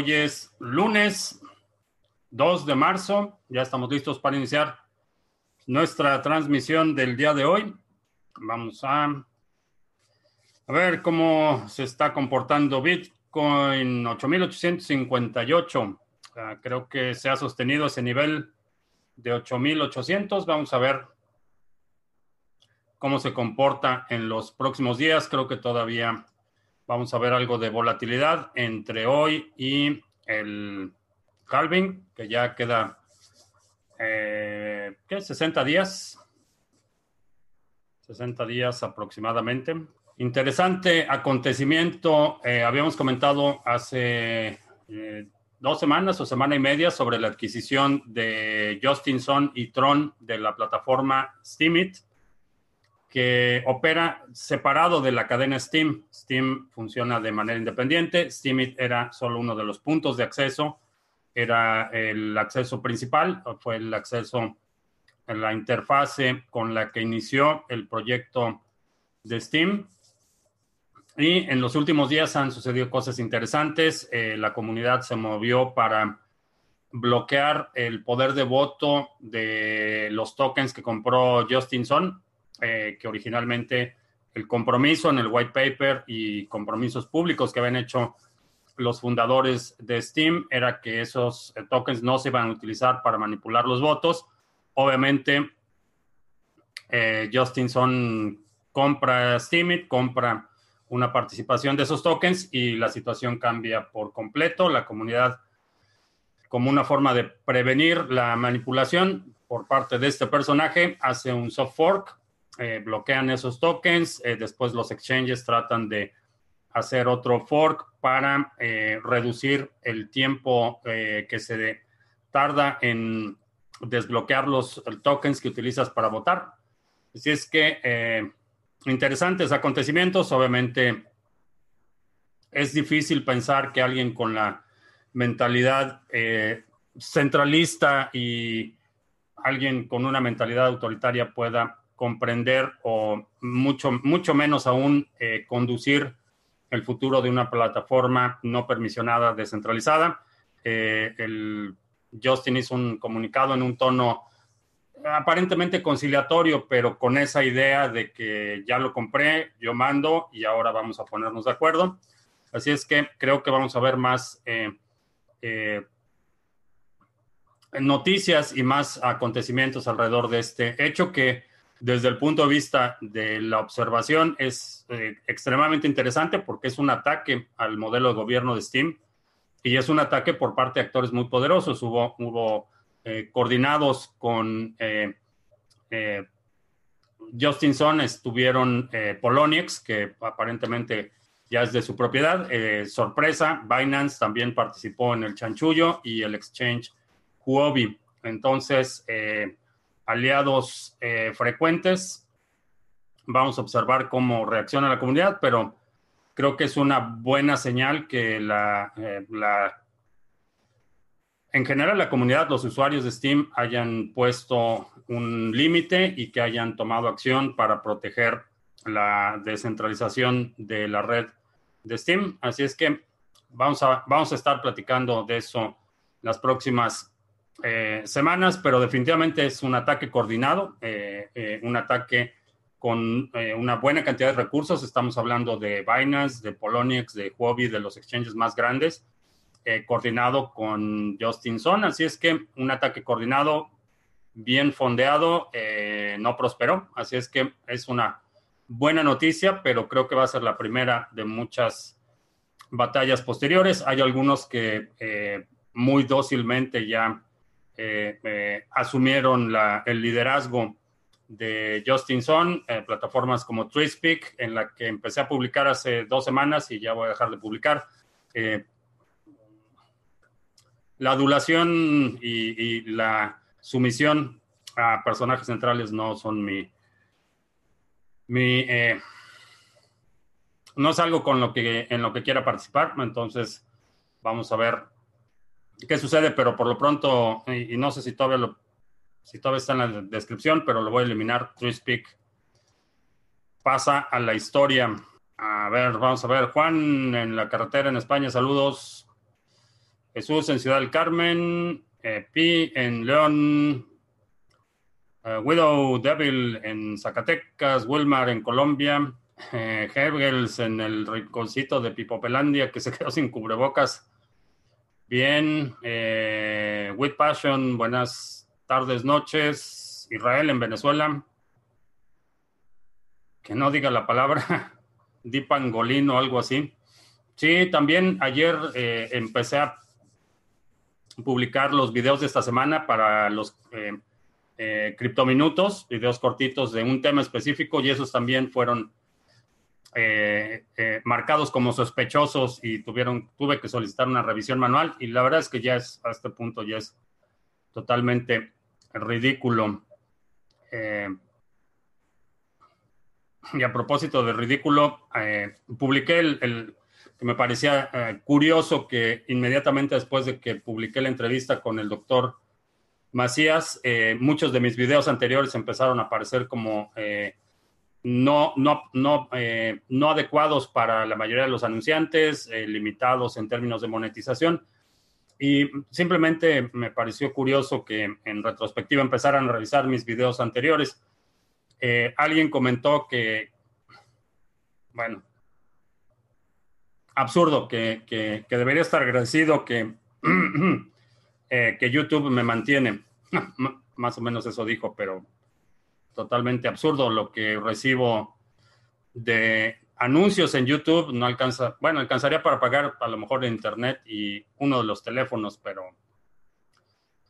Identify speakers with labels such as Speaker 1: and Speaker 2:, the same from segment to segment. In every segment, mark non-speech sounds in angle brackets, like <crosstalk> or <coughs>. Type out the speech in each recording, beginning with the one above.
Speaker 1: Hoy es lunes 2 de marzo. Ya estamos listos para iniciar nuestra transmisión del día de hoy. Vamos a, ver cómo se está comportando Bitcoin 8858. creo que se ha sostenido ese nivel de 8800. Vamos a ver cómo se comporta en los próximos días. Creo que todavía vamos a ver algo de volatilidad entre hoy y el halving, que ya queda, eh, ¿qué? 60 días. 60 días aproximadamente. Interesante acontecimiento. Eh, habíamos comentado hace eh, dos semanas o semana y media sobre la adquisición de Justinson y Tron de la plataforma Steemit que opera separado de la cadena Steam. Steam funciona de manera independiente. Steemit era solo uno de los puntos de acceso. Era el acceso principal, fue el acceso en la interfase con la que inició el proyecto de Steam. Y en los últimos días han sucedido cosas interesantes. Eh, la comunidad se movió para bloquear el poder de voto de los tokens que compró Justinson eh, que originalmente el compromiso en el white paper y compromisos públicos que habían hecho los fundadores de Steam era que esos eh, tokens no se iban a utilizar para manipular los votos. Obviamente, eh, Justinson compra Steemit, compra una participación de esos tokens y la situación cambia por completo. La comunidad, como una forma de prevenir la manipulación por parte de este personaje, hace un soft fork eh, bloquean esos tokens, eh, después los exchanges tratan de hacer otro fork para eh, reducir el tiempo que se tarda en desbloquear los tokens que utilizas para votar. Así es que interesantes acontecimientos, obviamente es difícil pensar que alguien con la mentalidad centralista y alguien con una mentalidad autoritaria pueda comprender o mucho, mucho menos aún eh, conducir el futuro de una plataforma no permisionada descentralizada. Eh, el Justin hizo un comunicado en un tono aparentemente conciliatorio, pero con esa idea de que ya lo compré, yo mando y ahora vamos a ponernos de acuerdo. Así es que creo que vamos a ver más eh, noticias y más acontecimientos alrededor de este hecho que desde el punto de vista de la observación es eh, extremadamente interesante porque es un ataque al modelo de gobierno de Steam y es un ataque por parte de actores muy poderosos. Hubo, hubo eh, coordinados con eh, Justinson, estuvieron Poloniex, que aparentemente ya es de su propiedad. sorpresa, Binance también participó en el chanchullo y el exchange Huobi. Entonces, aliados eh, frecuentes. Vamos a observar cómo reacciona la comunidad, pero creo que es una buena señal que la, eh, la, en general la comunidad, los usuarios de Steam hayan puesto un límite y que hayan tomado acción para proteger la descentralización de la red de Steam. Así es que vamos a, vamos a estar platicando de eso las próximas eh, semanas, pero definitivamente es un ataque coordinado, eh, eh, un ataque con una buena cantidad de recursos. Estamos hablando de Binance, de Poloniex, de Huobi, de los exchanges más grandes, coordinado con Justinson. Así es que un ataque coordinado, bien fondeado, no prosperó. Así es que es una buena noticia, pero creo que va a ser la primera de muchas batallas posteriores. Hay algunos que muy dócilmente ya eh, eh, asumieron el liderazgo de Justin Son, eh, plataformas como Twispeak, en la que empecé a publicar hace dos semanas y ya voy a dejar de publicar. la adulación y, la sumisión a personajes centrales no son mi... mi no es algo con lo que, en lo que quiera participar, entonces vamos a ver qué sucede, pero por lo pronto, y, no sé si todavía, lo, si todavía está en la descripción, pero lo voy a eliminar. TreeSpeak pasa a la historia. A ver, vamos a ver. Juan en la carretera en España, saludos. Jesús en Ciudad del Carmen, eh, Pi en León, eh, Widow Devil en Zacatecas, Wilmar en Colombia, eh, en el rinconcito de Pipopelandia que se quedó sin cubrebocas. Bien, eh, With Passion, buenas tardes, noches. Israel en Venezuela. Que no diga la palabra. <laughs> Dipangolín o algo así. Sí, también ayer eh, empecé a publicar los videos de esta semana para los eh, eh, criptominutos, videos cortitos de un tema específico y esos también fueron marcados como sospechosos y tuvieron, tuve que solicitar una revisión manual y la verdad es que ya es, a este punto ya es totalmente ridículo. y a propósito de ridículo, publiqué el que me parecía eh, curioso que inmediatamente después de que publiqué la entrevista con el doctor Macías, eh, muchos de mis videos anteriores empezaron a aparecer como eh, no, no, no, no adecuados para la mayoría de los anunciantes, limitados en términos de monetización. Y simplemente me pareció curioso que en retrospectiva empezaran a revisar mis videos anteriores. alguien comentó que, bueno, absurdo, que, que, debería estar agradecido que, <clears throat> eh, que YouTube me mantiene. <laughs> Más o menos eso dijo, pero totalmente absurdo lo que recibo de anuncios en YouTube. No alcanza, bueno, alcanzaría para pagar a lo mejor Internet y uno de los teléfonos, pero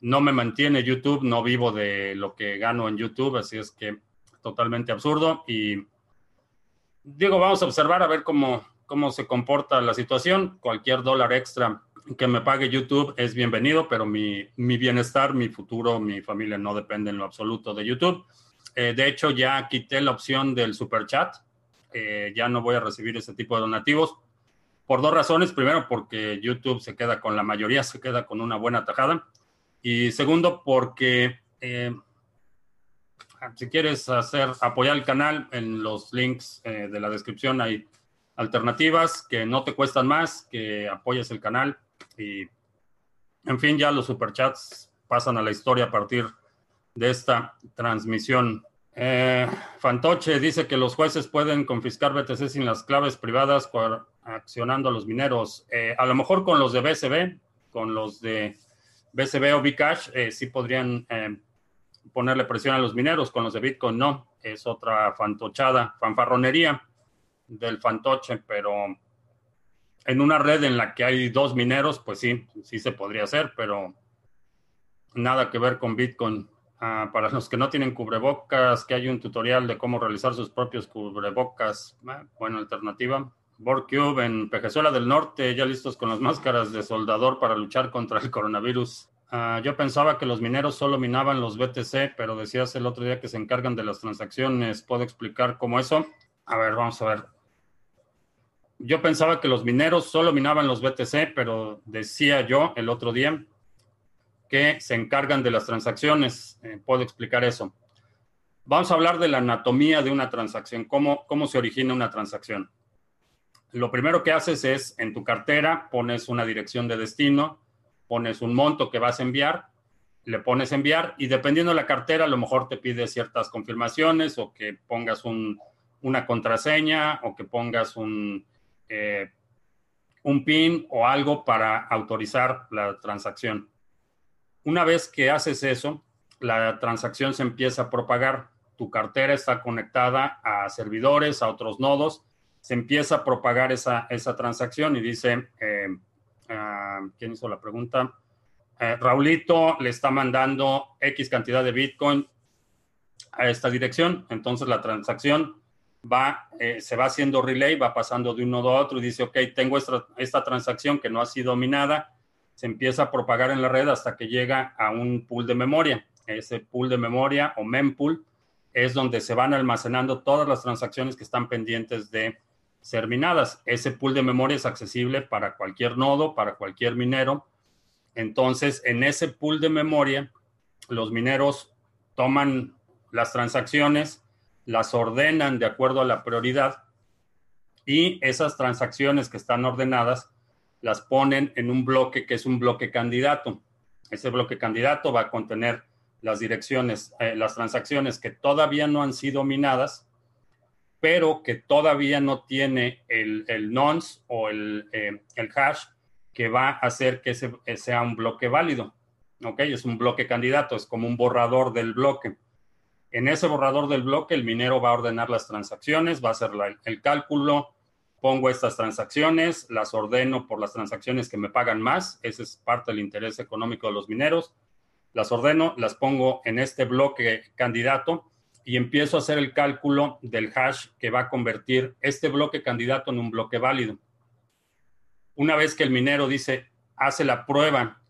Speaker 1: no me mantiene YouTube, no vivo de lo que gano en YouTube, así es que totalmente absurdo. Y digo, vamos a observar a ver cómo, cómo se comporta la situación. Cualquier dólar extra que me pague YouTube es bienvenido, pero mi, bienestar, mi futuro, mi familia no depende en lo absoluto de YouTube. Eh, de hecho, ya quité la opción del super chat. Eh, ya no voy a recibir ese tipo de donativos por dos razones. Primero, porque YouTube se queda con la mayoría, se queda con una buena tajada. Y segundo, porque eh, si quieres hacer apoyar el canal, en los links de la descripción hay alternativas que no te cuestan más, que apoyes el canal y, en fin, ya los superchats pasan a la historia a partir de esta transmisión. Eh, Fantoche dice que los jueces pueden confiscar BTC sin las claves privadas accionando a los mineros. Eh, a lo mejor con los de BCB, con los de BCB o Bcash, eh, sí podrían ponerle presión a los mineros, con los de Bitcoin no. Es otra fantochada, fanfarronería del fantoche, pero en una red en la que hay dos mineros, pues sí, sí se podría hacer, pero nada que ver con Bitcoin. Ah, para los que no tienen cubrebocas, que hay un tutorial de cómo realizar sus propios cubrebocas. Ah, buena alternativa. Borcube en Pejezuela del Norte, ya listos con las máscaras de soldador para luchar contra el coronavirus. Ah, yo pensaba que los mineros solo minaban los BTC, pero decías el otro día que se encargan de las transacciones. ¿Puedo explicar cómo eso? A ver, vamos a ver yo pensaba que los mineros solo minaban los BTC, pero decía yo el otro día que se encargan de las transacciones. Eh, puedo explicar eso. Vamos a hablar de la anatomía de una transacción, cómo, cómo se origina una transacción. Lo primero que haces es en tu cartera pones una dirección de destino, pones un monto que vas a enviar, le pones enviar y dependiendo de la cartera a lo mejor te pide ciertas confirmaciones o que pongas una contraseña o que pongas un, eh, un PIN o algo para autorizar la transacción. Una vez que haces eso, la transacción se empieza a propagar. Tu cartera está conectada a servidores, a otros nodos. Se empieza a propagar esa, esa transacción y dice, eh, ah, ¿quién hizo la pregunta? Eh, Raulito le está mandando X cantidad de Bitcoin a esta dirección. Entonces la transacción va, eh, se va haciendo relay, va pasando de un nodo a otro y dice, ok, tengo esta, esta transacción que no ha sido minada, se empieza a propagar en la red hasta que llega a un pool de memoria. Ese pool de memoria o mempool es donde se van almacenando todas las transacciones que están pendientes de ser minadas. Ese pool de memoria es accesible para cualquier nodo, para cualquier minero. Entonces, en ese pool de memoria, los mineros toman las transacciones, las ordenan de acuerdo a la prioridad y esas transacciones que están ordenadas las ponen en un bloque que es un bloque candidato. Ese bloque candidato va a contener las direcciones, eh, las transacciones que todavía no han sido minadas, pero que todavía no tiene el, el nonce o el, eh, el, hash que va a hacer que ese, sea un bloque válido. ¿Ok? Es un bloque candidato, es como un borrador del bloque. En ese borrador del bloque, el minero va a ordenar las transacciones, va a hacer el cálculo, pongo estas transacciones, las ordeno por las transacciones que me pagan más, ese es parte del interés económico de los mineros, las ordeno, las pongo en este bloque candidato y empiezo a hacer el cálculo del hash que va a convertir este bloque candidato en un bloque válido. Una vez que el minero dice, hace la prueba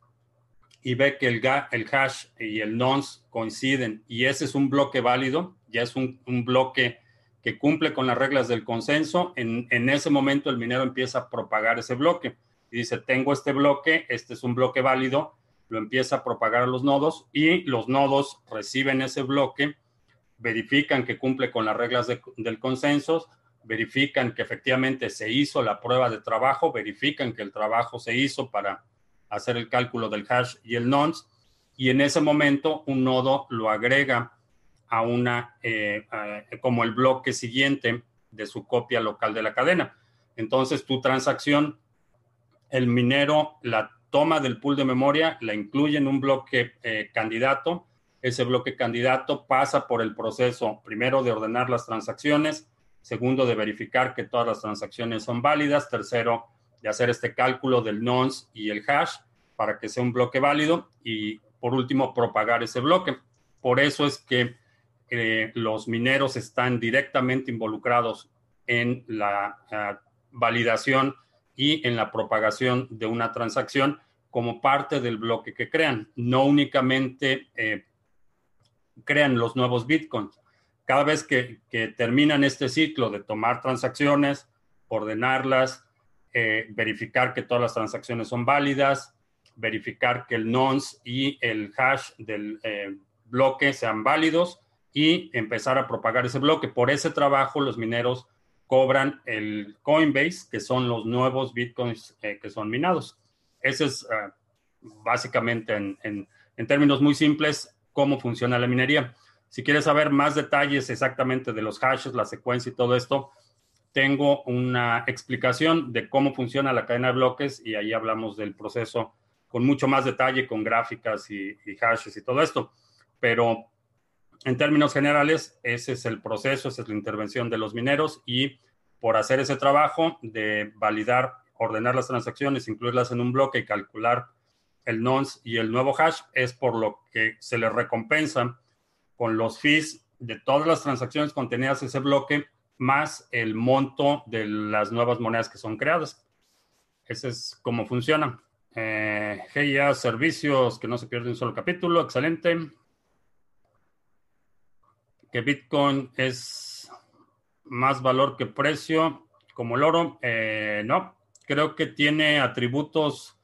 Speaker 1: y ve que el, el hash y el nonce coinciden y ese es un bloque válido, ya es un, bloque que cumple con las reglas del consenso, en, en, ese momento el minero empieza a propagar ese bloque. Y dice, tengo este bloque, este es un bloque válido, lo empieza a propagar a los nodos y los nodos reciben ese bloque verifican que cumple con las reglas del consenso, verifican que efectivamente se hizo la prueba de trabajo, verifican que el trabajo se hizo para hacer el cálculo del hash y el nonce, y en ese momento un nodo lo agrega a una, eh, como el bloque siguiente de su copia local de la cadena. Entonces, tu transacción, el minero la toma del pool de memoria, la incluye en un bloque eh, candidato, ese bloque candidato pasa por el proceso, primero, de ordenar las transacciones, segundo, de verificar que todas las transacciones son válidas, tercero, de hacer este cálculo del nonce y el hash para que sea un bloque válido y, por último, propagar ese bloque. Por eso es que los mineros están directamente involucrados en la ah, validación y en la propagación de una transacción como parte del bloque que crean, no únicamente eh, crean los nuevos bitcoins. Cada vez que, terminan este ciclo de tomar transacciones, ordenarlas, eh, verificar que todas las transacciones son válidas, verificar que el nonce y el hash del eh, bloque sean válidos y empezar a propagar ese bloque. Por ese trabajo los mineros cobran el Coinbase, que son los nuevos bitcoins eh, que son minados. Ese es básicamente en términos muy simples cómo funciona la minería. Si quieres saber más detalles exactamente de los hashes, la secuencia y todo esto, tengo una explicación de cómo funciona la cadena de bloques y ahí hablamos del proceso con mucho más detalle, con gráficas y, hashes y todo esto. Pero en términos generales, ese es el proceso, esa es la intervención de los mineros y por hacer ese trabajo de validar, ordenar las transacciones, incluirlas en un bloque y calcular el nonce y el nuevo hash, es por lo que se le recompensa con los fees de todas las transacciones contenidas en ese bloque, más el monto de las nuevas monedas que son creadas. Ese es cómo funciona. Eh, servicios que no se pierde un solo capítulo, excelente. Que Bitcoin es más valor que precio, como el oro. Eh, no, creo que tiene atributos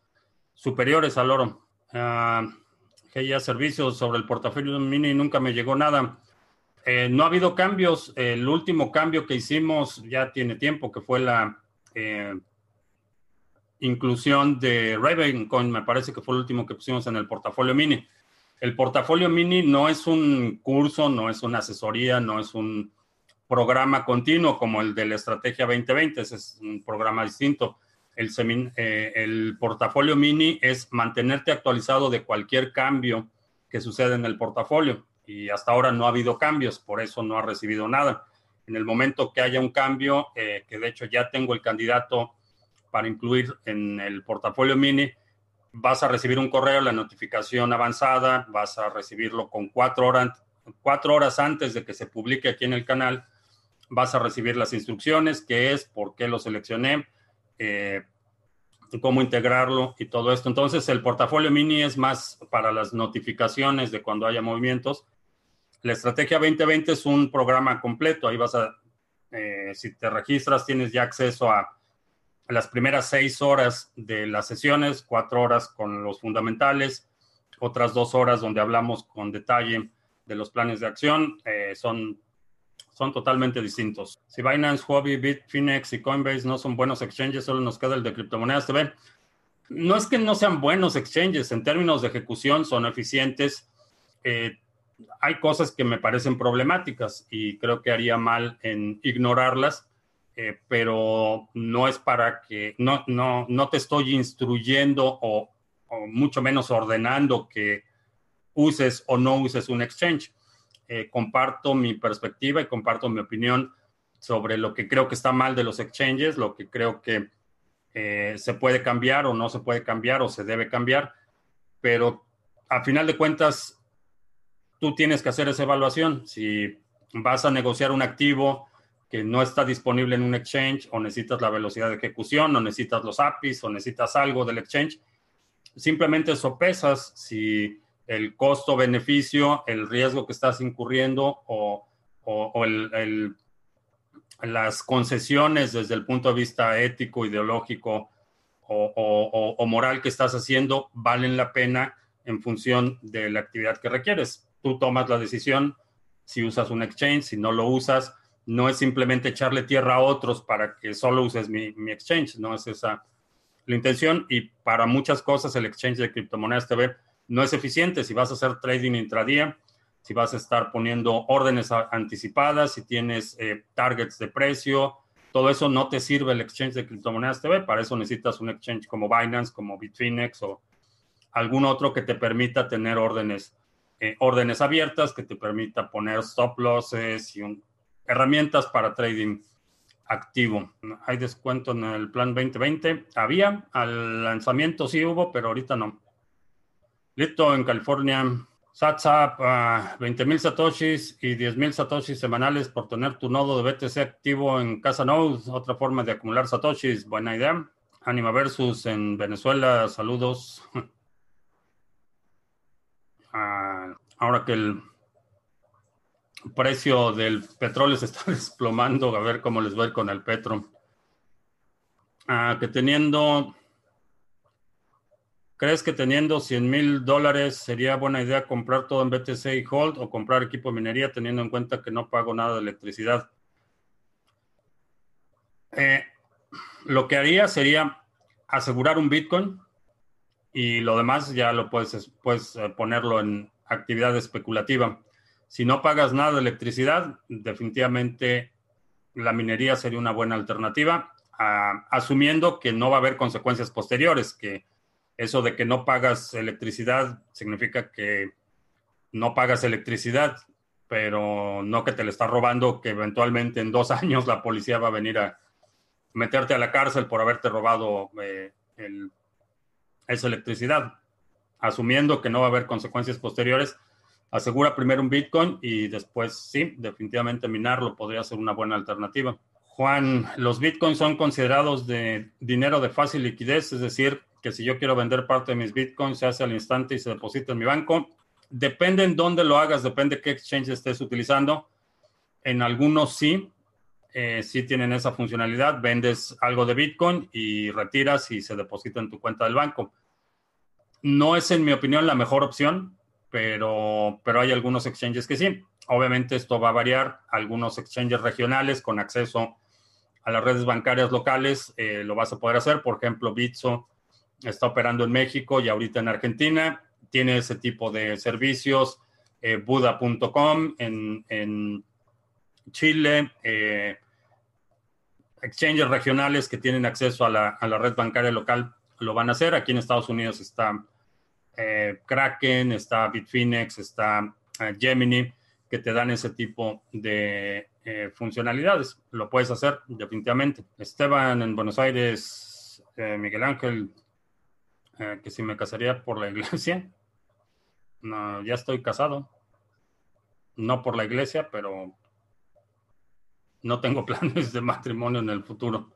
Speaker 1: superiores al oro. Uh, ya servicios sobre el portafolio mini nunca me llegó nada. Eh, no ha habido cambios. El último cambio que hicimos ya tiene tiempo, que fue la eh, inclusión de Ravencoin. Me parece que fue el último que pusimos en el portafolio mini. El portafolio mini no es un curso, no es una asesoría, no es un programa continuo como el de la Estrategia 2020. Ese es un programa distinto el, eh, el portafolio mini es mantenerte actualizado de cualquier cambio que sucede en el portafolio. Y hasta ahora no ha habido cambios, por eso no ha recibido nada. En el momento que haya un cambio, eh, que de hecho ya tengo el candidato para incluir en el portafolio mini, vas a recibir un correo, la notificación avanzada, vas a recibirlo con cuatro horas, cuatro horas antes de que se publique aquí en el canal, vas a recibir las instrucciones, qué es, por qué lo seleccioné, eh, cómo integrarlo y todo esto. Entonces, el portafolio mini es más para las notificaciones de cuando haya movimientos. La estrategia 2020 es un programa completo. Ahí vas a, eh, si te registras, tienes ya acceso a, las primeras seis horas de las sesiones, cuatro horas con los fundamentales, otras dos horas donde hablamos con detalle de los planes de acción. Eh, son son totalmente distintos. Si Binance, Huobi, Bitfinex y Coinbase no son buenos exchanges, solo nos queda el de criptomonedas TV. No es que no sean buenos exchanges, en términos de ejecución son eficientes. Eh, hay cosas que me parecen problemáticas y creo que haría mal en ignorarlas, eh, pero no es para que, no, no, no te estoy instruyendo o, o, mucho menos ordenando que uses o no uses un exchange. Eh, comparto mi perspectiva y comparto mi opinión sobre lo que creo que está mal de los exchanges, lo que creo que eh, se puede cambiar o no se puede cambiar o se debe cambiar, pero a final de cuentas tú tienes que hacer esa evaluación. Si vas a negociar un activo que no está disponible en un exchange o necesitas la velocidad de ejecución o necesitas los APIs o necesitas algo del exchange, simplemente sopesas si el costo-beneficio, el riesgo que estás incurriendo o, las concesiones desde el punto de vista ético, ideológico o moral que estás haciendo valen la pena en función de la actividad que requieres tú tomas la decisión si usas un exchange, si no lo usas. No es simplemente echarle tierra a otros para que solo uses mi, exchange, no es esa la intención. Y para muchas cosas el exchange de criptomonedas TV no es eficiente. Si vas a hacer trading intradía, si vas a estar poniendo órdenes anticipadas, si tienes eh, targets de precio, todo eso no te sirve el exchange de criptomonedas TV. Para eso necesitas un exchange como Binance, como Bitfinex o algún otro que te permita tener órdenes eh, órdenes abiertas que te permita poner stop losses y herramientas para trading activo. Hay descuento en el plan 2020. Había, al lanzamiento sí hubo, pero ahorita no. Listo, en California. SATSAP, uh, 20 mil satoshis y 10 mil satoshis semanales por tener tu nodo de BTC activo en Casa Node. Otra forma de acumular satoshis. Buena idea. Anima Versus en Venezuela. Saludos. <laughs> ahora que el precio del petróleo se <laughs> está desplomando, a ver cómo les va con el petro. Ah, que teniendo, ¿crees que teniendo 100 mil dólares sería buena idea comprar todo en BTC y Hold o comprar equipo de minería teniendo en cuenta que no pago nada de electricidad? Eh, lo que haría sería asegurar un Bitcoin y lo demás ya lo puedes, puedes eh, ponerlo en actividad especulativa. Si no pagas nada de electricidad, definitivamente la minería sería una buena alternativa, asumiendo que no va a haber consecuencias posteriores, que eso de que no pagas electricidad significa que no pagas electricidad, pero no que te le estás robando, que eventualmente en dos <laughs> años la policía va a venir a meterte a la cárcel por haberte robado eh, esa electricidad. Asumiendo que no va a haber consecuencias posteriores, asegura primero un Bitcoin y después sí, definitivamente minarlo podría ser una buena alternativa. Juan, los Bitcoins son considerados de dinero de fácil liquidez, es decir, que si yo quiero vender parte de mis Bitcoins, se hace al instante y se deposita en mi banco. Depende en dónde lo hagas, depende qué exchange estés utilizando. En algunos sí, eh, sí tienen esa funcionalidad, vendes algo de Bitcoin y retiras y se deposita en tu cuenta del banco. No es, en mi opinión, la mejor opción, pero, pero hay algunos exchanges que sí. Obviamente esto va a variar. Algunos exchanges regionales con acceso a las redes bancarias locales eh, lo vas a poder hacer. Por ejemplo, Bitso está operando en México y ahorita en Argentina. Tiene ese tipo de servicios. Eh, Buda.com en, en Chile, eh, exchanges regionales que tienen acceso a la, red bancaria local lo van a hacer. Aquí en Estados Unidos está eh, Kraken, está Bitfinex, está eh, Gemini, que te dan ese tipo de eh, funcionalidades. Lo puedes hacer definitivamente. Esteban en Buenos Aires, Miguel Ángel, que si me casaría por la iglesia. No, ya estoy casado. No por la iglesia, pero no tengo <laughs> planes de matrimonio en el futuro.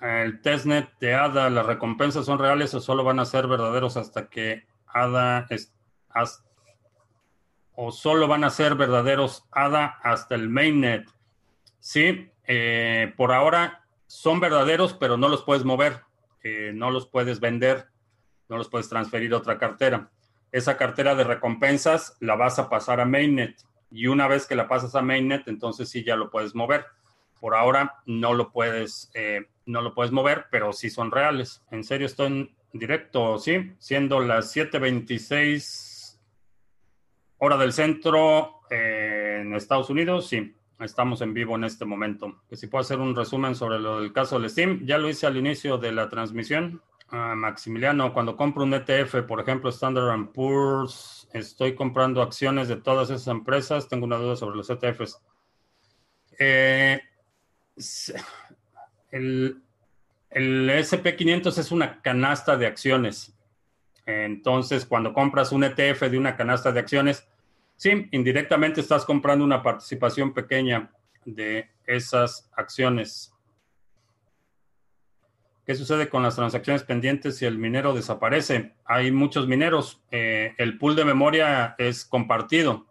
Speaker 1: El testnet de ADA, ¿las recompensas son reales o solo van a ser verdaderos hasta que ADA es, o solo van a ser verdaderos ADA hasta el mainnet? Sí, eh, por ahora son verdaderos, pero no los puedes mover, eh, no los puedes vender, no los puedes transferir a otra cartera. Esa cartera de recompensas la vas a pasar a mainnet y una vez que la pasas a mainnet, entonces sí ya lo puedes mover. Por ahora no lo puedes, eh, no lo puedes mover, pero sí son reales. En serio, estoy en directo, sí, siendo las 7:26 hora del centro eh, en Estados Unidos, sí. Estamos en vivo en este momento. Que si puedo hacer un resumen sobre lo del caso del Steam, ya lo hice al inicio de la transmisión. Ah, Maximiliano, cuando compro un ETF, por ejemplo, Standard Poor's, estoy comprando acciones de todas esas empresas. Tengo una duda sobre los ETFs. Eh, el, el SP500 es una canasta de acciones. Entonces, cuando compras un ETF de una canasta de acciones, Sí, indirectamente estás comprando una participación pequeña de esas acciones. ¿Qué sucede con las transacciones pendientes si el minero desaparece? Hay muchos mineros. Eh, el pool de memoria es compartido.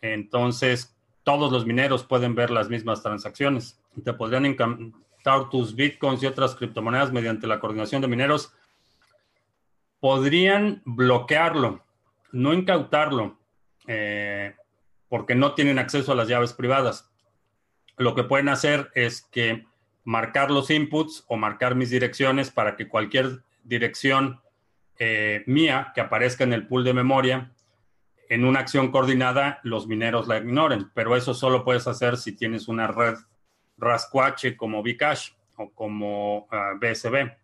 Speaker 1: Entonces, todos los mineros pueden ver las mismas transacciones. Te podrían encantar tus bitcoins y otras criptomonedas mediante la coordinación de mineros. Podrían bloquearlo, no incautarlo eh, porque no tienen acceso a las llaves privadas. Lo que pueden hacer es que marcar los inputs o marcar mis direcciones para que cualquier dirección eh, mía que aparezca en el pool de memoria en una acción coordinada, los mineros la ignoren. Pero eso solo puedes hacer si tienes una red rascuache como Bcash o como BSB. Ah,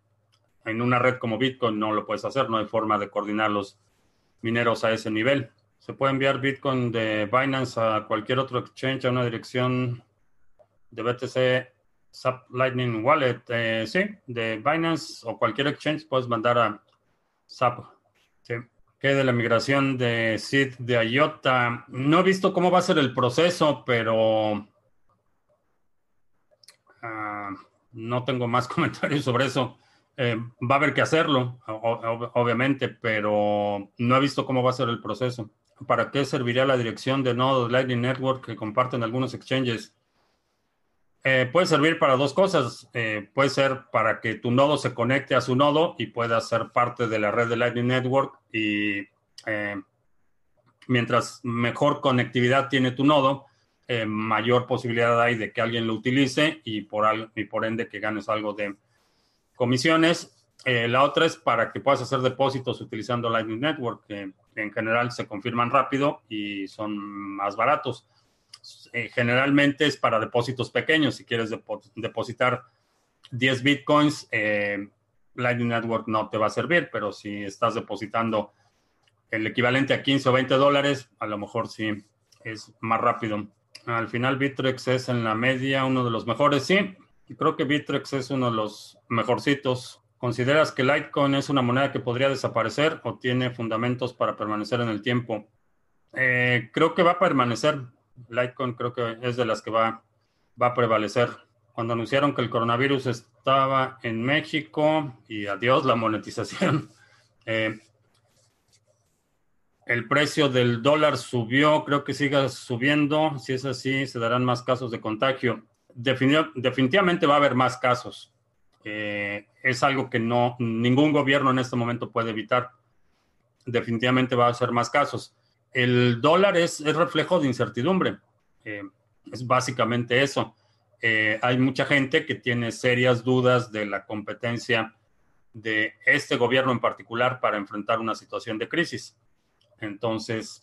Speaker 1: en una red como Bitcoin no lo puedes hacer, no hay forma de coordinar los mineros a ese nivel. Se puede enviar Bitcoin de Binance a cualquier otro exchange a una dirección de BTC SAP Lightning Wallet. Eh, sí, de Binance o cualquier exchange puedes mandar a SAP. ¿Qué de la migración de SID de IOTA? No he visto cómo va a ser el proceso, pero ah, no tengo más <laughs> comentarios sobre eso. Eh, va a haber que hacerlo, obviamente, pero no he visto cómo va a ser el proceso. ¿Para qué serviría la dirección de nodos Lightning Network que comparten algunos exchanges? Eh, puede servir para dos cosas. Eh, puede ser para que tu nodo se conecte a su nodo y pueda ser parte de la red de Lightning Network y eh, mientras mejor conectividad tiene tu nodo, mayor posibilidad hay de que alguien lo utilice y por, y por ende que ganes algo de comisiones. la otra es para que puedas hacer depósitos utilizando Lightning Network, que en general se confirman rápido y son más baratos. Eh, generalmente es para depósitos pequeños. Si quieres depositar 10 bitcoins, eh, Lightning Network no te va a servir, pero si estás depositando el equivalente a 15 o 20 dólares, a lo mejor sí es más rápido. Al final, Bitrex es en la media uno de los mejores, sí. Creo que Bitrex es uno de los mejorcitos ¿Consideras que Litecoin es una moneda que podría desaparecer o tiene fundamentos para permanecer en el tiempo? Eh, creo que va a permanecer. Litecoin creo que es de las que va, va a prevalecer. Cuando anunciaron que el coronavirus estaba en México y adiós la monetización, <laughs> eh, el precio del dólar subió, creo que siga subiendo. Si es así, se darán más casos de contagio. definitivamente va a haber más casos. Eh, es algo que no ningún gobierno en este momento puede evitar. Definitivamente va a ser más casos. El dólar es, reflejo de incertidumbre. Eh, es básicamente eso. Eh, hay mucha gente que tiene serias dudas de la competencia de este gobierno en particular para enfrentar una situación de crisis. Entonces,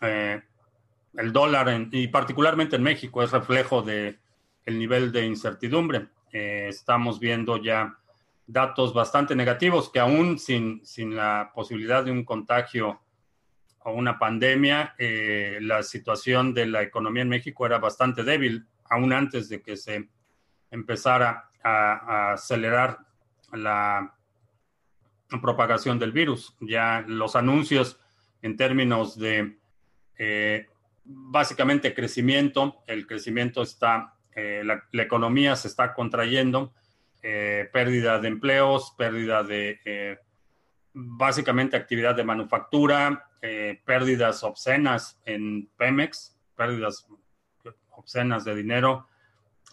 Speaker 1: el dólar, y particularmente en México, es reflejo de el nivel de incertidumbre. Eh, estamos viendo ya datos bastante negativos que aún sin la posibilidad de un contagio o una pandemia, eh, la situación de la economía en México era bastante débil, aún antes de que se empezara a, acelerar la propagación del virus. Ya los anuncios en términos de eh, básicamente crecimiento, el crecimiento está eh, la, economía se está contrayendo, pérdida de empleos, pérdida de básicamente actividad de manufactura, pérdidas obscenas en Pemex, pérdidas obscenas de dinero,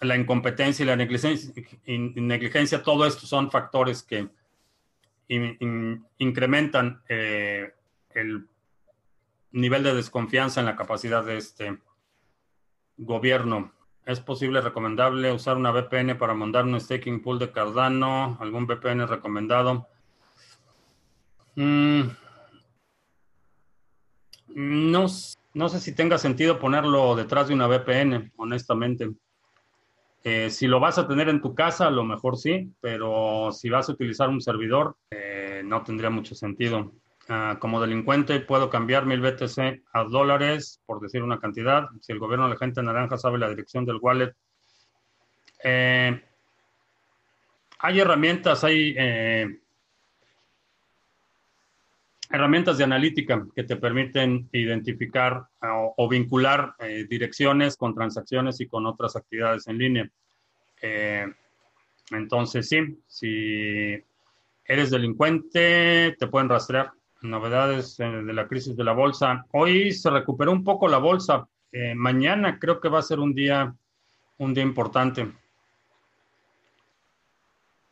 Speaker 1: la incompetencia y la negligencia, todo esto son factores que incrementan el nivel de desconfianza en la capacidad de este gobierno. ¿Es posible, recomendable usar una VPN para mandar un staking pool de Cardano? ¿Algún VPN recomendado? Mm, no, no sé si tenga sentido ponerlo detrás de una VPN, honestamente. Eh, si lo vas a tener en tu casa, a lo mejor sí, pero si vas a utilizar un servidor, eh, no tendría mucho sentido. Ah, como delincuente puedo cambiar mil BTC a dólares, por decir una cantidad. Si el gobierno de la gente naranja sabe la dirección del wallet. Eh, hay herramientas, hay herramientas de analítica que te permiten identificar o, vincular eh, direcciones con transacciones y con otras actividades en línea. Eh, entonces, sí, si eres delincuente, te pueden rastrear. Novedades eh, de la crisis de la bolsa. Hoy se recuperó un poco la bolsa. mañana creo que va a ser un día, un día importante.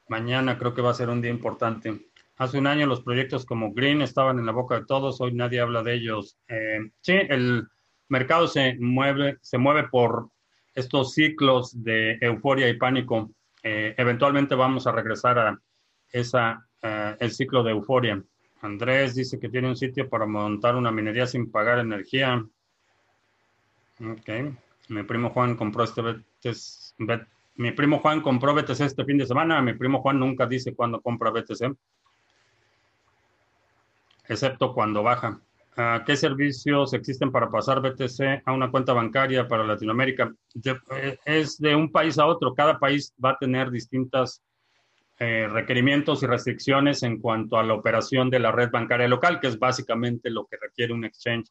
Speaker 1: Mañana creo que va a ser un día importante. Hace un año los proyectos como Green estaban en la boca de todos, hoy nadie habla de ellos. Eh, sí, el mercado se mueve, se mueve por estos ciclos de euforia y pánico. Eh, eventualmente vamos a regresar a esa, eh, el ciclo de euforia. Andrés dice que tiene un sitio para montar una minería sin pagar energía. Ok. Mi primo Juan compró este mi primo Juan compró BTC este fin de semana. Mi primo Juan nunca dice cuándo compra BTC excepto cuando baja. Ah, ¿Qué servicios existen para pasar BTC a una cuenta bancaria para Latinoamérica? Eh, es de un país a otro. Cada país va a tener distintos eh, requerimientos y restricciones en cuanto a la operación de la red bancaria local, que es básicamente lo que requiere un exchange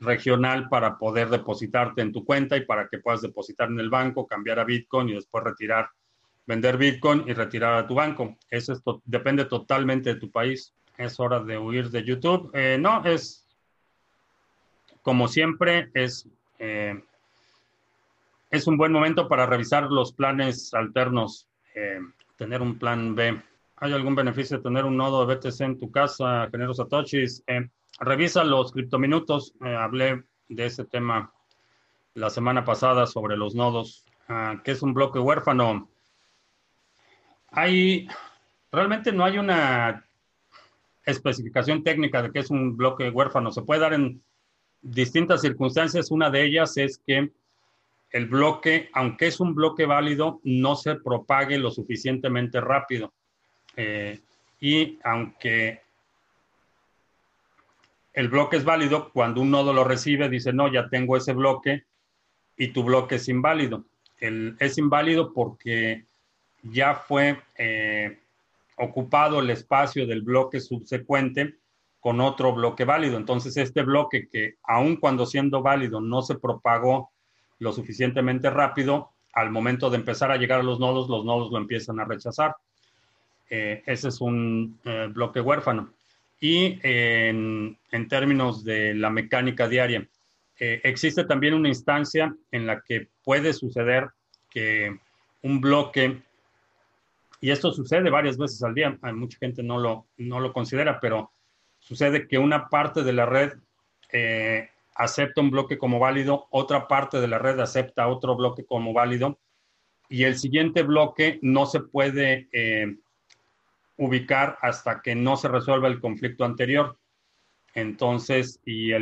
Speaker 1: regional para poder depositarte en tu cuenta y para que puedas depositar en el banco, cambiar a Bitcoin y después retirar, vender Bitcoin y retirar a tu banco. Eso depende totalmente de tu país es hora de huir de YouTube. Eh, no, es como siempre, es, eh, es un buen momento para revisar los planes alternos, eh, tener un plan B. ¿Hay algún beneficio de tener un nodo de BTC en tu casa, Generos Satoshis? revisa los criptominutos. hablé de ese tema la semana pasada sobre los nodos. Ah, ¿Qué es un bloque huérfano? Hay, realmente no hay una especificación técnica de qué es un bloque huérfano. Se puede dar en distintas circunstancias. Una de ellas es que el bloque, aunque es un bloque válido, no se propague lo suficientemente rápido. Eh, y aunque el bloque es válido, cuando un nodo lo recibe, dice, no, ya tengo ese bloque y tu bloque es inválido. es inválido porque ya fue eh, ocupado el espacio del bloque subsecuente con otro bloque válido. Entonces, este bloque que aun cuando siendo válido no se propagó lo suficientemente rápido, al momento de empezar a llegar a los nodos, los nodos lo empiezan a rechazar. Eh, ese es un eh, bloque huérfano. Y en, términos de la mecánica diaria, eh, existe también una instancia en la que puede suceder que un bloque y esto sucede varias veces al día, mucha gente no lo, no lo considera, pero sucede que una parte de la red eh, acepta un bloque como válido, otra parte de la red acepta otro bloque como válido, y el siguiente bloque no se puede eh, ubicar hasta que no se resuelva el conflicto anterior. Entonces, y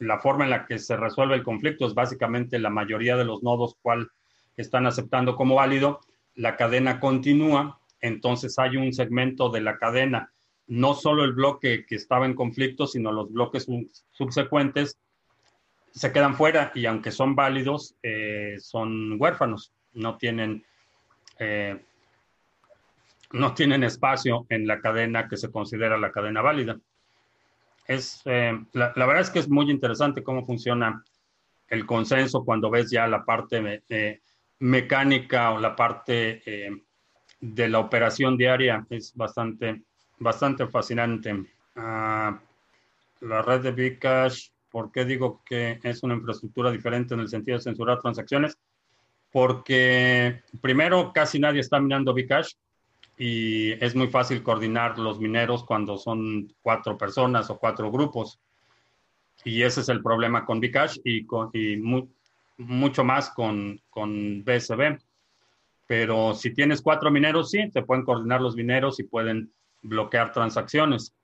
Speaker 1: la forma en la que se resuelve el conflicto es básicamente la mayoría de los nodos cual están aceptando como válido, la cadena continúa entonces hay un segmento de la cadena, no solo el bloque que estaba en conflicto, sino los bloques subsecuentes se quedan fuera y aunque son válidos, eh, son huérfanos, no tienen, eh, no tienen espacio en la cadena que se considera la cadena válida. Es, eh, la, verdad es que es muy interesante cómo funciona el consenso cuando ves ya la parte mecánica o la parte de la operación diaria es bastante, bastante fascinante. Ah, la red de Bcash, ¿por qué digo que es una infraestructura diferente en el sentido de censurar transacciones? Porque primero casi nadie está minando Bcash y es muy fácil coordinar los mineros cuando son cuatro personas o cuatro grupos. Y ese es el problema con Bcash y, con, y mucho más con, con BSB. Pero si tienes cuatro mineros, sí, te pueden coordinar los mineros y pueden bloquear transacciones.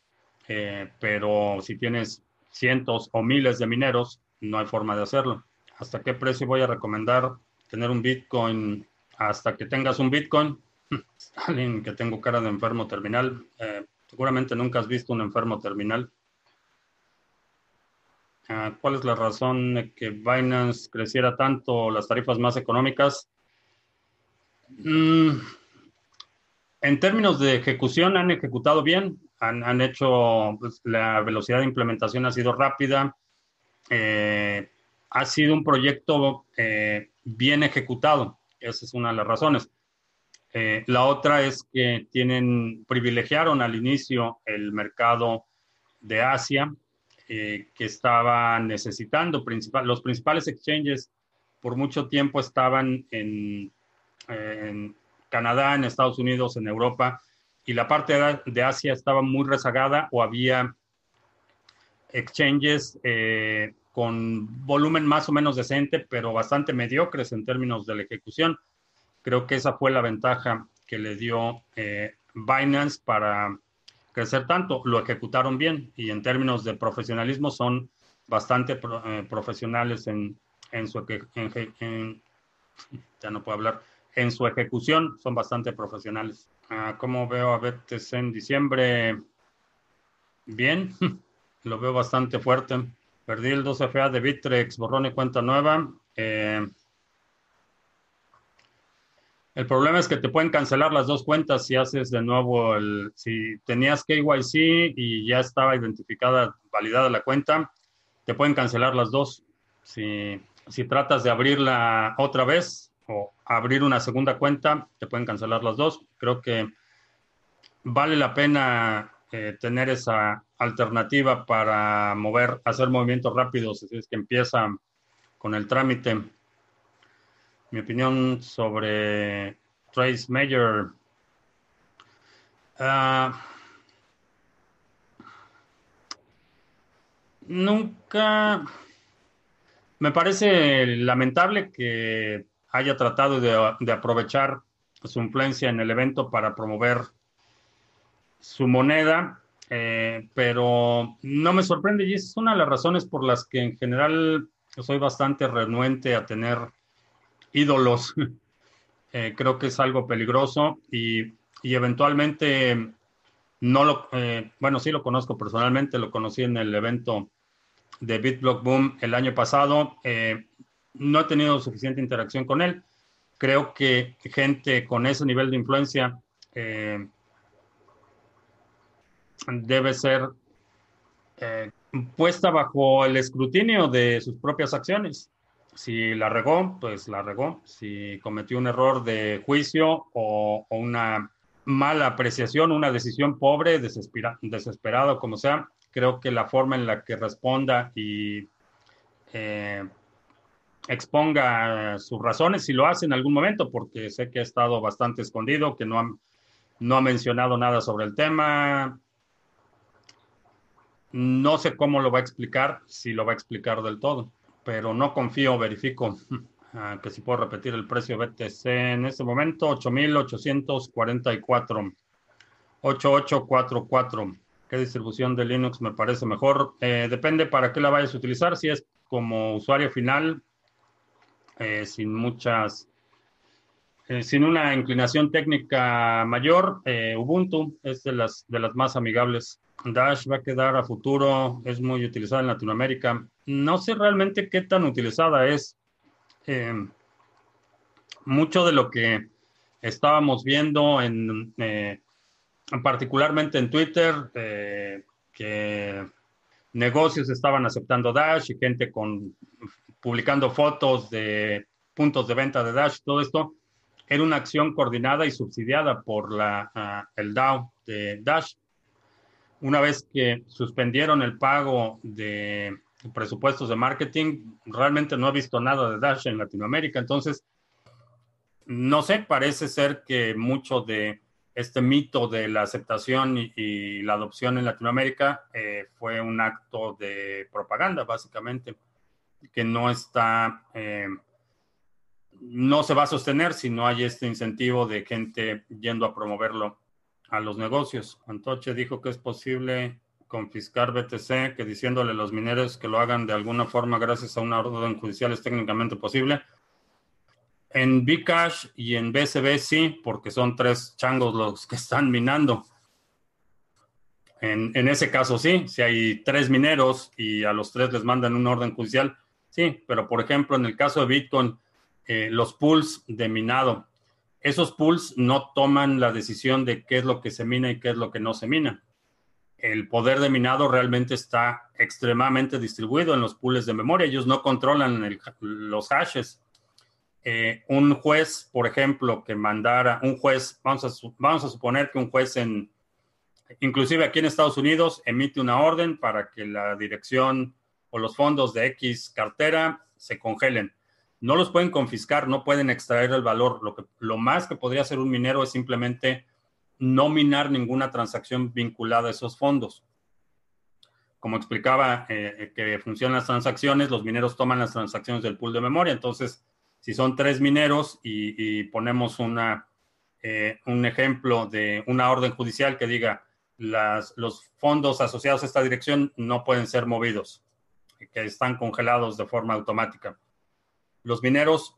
Speaker 1: Eh, pero si tienes cientos o miles de mineros, no hay forma de hacerlo. ¿Hasta qué precio voy a recomendar tener un Bitcoin? Hasta que tengas un Bitcoin. <laughs> Alguien que tengo cara de enfermo terminal. Eh, seguramente nunca has visto un enfermo terminal. Ah, ¿Cuál es la razón de que Binance creciera tanto las tarifas más económicas? Mm, en términos de ejecución, han ejecutado bien, han, hecho, pues, la velocidad de implementación ha sido rápida, eh, ha sido un proyecto eh, bien ejecutado, esa es una de las razones. Eh, la otra es que tienen, privilegiaron al inicio el mercado de Asia, que estaba necesitando, principal, los principales exchanges por mucho tiempo estaban en en Canadá, en Estados Unidos, en Europa, y la parte de Asia estaba muy rezagada o había exchanges eh, con volumen más o menos decente, pero bastante mediocres en términos de la ejecución. Creo que esa fue la ventaja que le dio eh, Binance para crecer tanto. Lo ejecutaron bien y en términos de profesionalismo son bastante eh, profesionales en, en su... ya no puedo hablar en su ejecución son bastante profesionales. Ah, ¿Cómo veo a BTC en diciembre? Bien, <laughs> lo veo bastante fuerte. Perdí el 2FA de Bitrex, borrón y cuenta nueva. Eh, el problema es que te pueden cancelar las dos cuentas si haces de nuevo el. Si tenías KYC y ya estaba identificada, validada la cuenta, te pueden cancelar las dos. Si, si tratas de abrirla otra vez, o abrir una segunda cuenta, te pueden cancelar las dos. Creo que vale la pena eh, tener esa alternativa para mover, hacer movimientos rápidos, si es que empieza con el trámite. Mi opinión sobre Trace Major. Ah, nunca me parece lamentable que haya tratado de, aprovechar su influencia en el evento para promover su moneda, eh, pero no me sorprende y es una de las razones por las que en general soy bastante renuente a tener ídolos. <laughs> Eh, creo que es algo peligroso y, eventualmente no lo, eh, bueno, sí lo conozco personalmente, lo conocí en el evento de BitBlock Boom el año pasado no he tenido suficiente interacción con él. Creo que gente con ese nivel de influencia eh, debe ser eh, puesta bajo el escrutinio de sus propias acciones. Si la regó, pues la regó. Si cometió un error de juicio o, una mala apreciación, una decisión pobre, desesperada, desesperado, como sea, creo que la forma en la que responda y eh, exponga sus razones, si lo hace en algún momento, porque sé que ha estado bastante escondido, que no ha, no ha mencionado nada sobre el tema. No sé cómo lo va a explicar, si lo va a explicar del todo, pero no confío, verifico <laughs> ah, que si puedo repetir el precio BTC en este momento, 8,844. 8844. ¿Qué distribución de Linux me parece mejor? Eh, depende para qué la vayas a utilizar. Si es como usuario final, eh, sin muchas, eh, sin una inclinación técnica mayor. Eh, Ubuntu es de las, de las más amigables. Dash va a quedar a futuro, es muy utilizada en Latinoamérica. No sé realmente qué tan utilizada es. mucho de lo que estábamos viendo en, particularmente en Twitter, que negocios estaban aceptando Dash y gente con publicando fotos de puntos de venta de Dash, todo esto era una acción coordinada y subsidiada por la, ah, el DAO de Dash. Una vez que suspendieron el pago de presupuestos de marketing, realmente no he visto nada de Dash en Latinoamérica. Entonces, no sé, parece ser que mucho de este mito de la aceptación y, la adopción en Latinoamérica eh, fue un acto de propaganda, básicamente, que no está, eh, no se va a sostener si no hay este incentivo de gente yendo a promoverlo a los negocios. Antoche dijo que es posible confiscar BTC, que diciéndole a los mineros que lo hagan de alguna forma gracias a una orden judicial es técnicamente posible. En Bcash y en BCB sí, porque son tres changos los que están minando. En, ese caso sí, si hay tres mineros y a los tres les mandan una orden judicial, sí, pero por ejemplo en el caso de Bitcoin, eh, los pools de minado, esos pools no toman la decisión de qué es lo que se mina y qué es lo que no se mina. El poder de minado realmente está extremadamente distribuido en los pools de memoria. Ellos no controlan los hashes. Eh, un juez, por ejemplo, que mandara, un juez, vamos a, vamos a suponer que un juez en, inclusive aquí en Estados Unidos, emite una orden para que la dirección o los fondos de X cartera se congelen. No los pueden confiscar, no pueden extraer el valor. Lo, que, lo más que podría hacer un minero es simplemente no minar ninguna transacción vinculada a esos fondos. Como explicaba eh, que funcionan las transacciones, los mineros toman las transacciones del pool de memoria. Entonces, si son tres mineros y, ponemos una, eh, un ejemplo de una orden judicial que diga los fondos asociados a esta dirección no pueden ser movidos, que están congelados de forma automática. Los mineros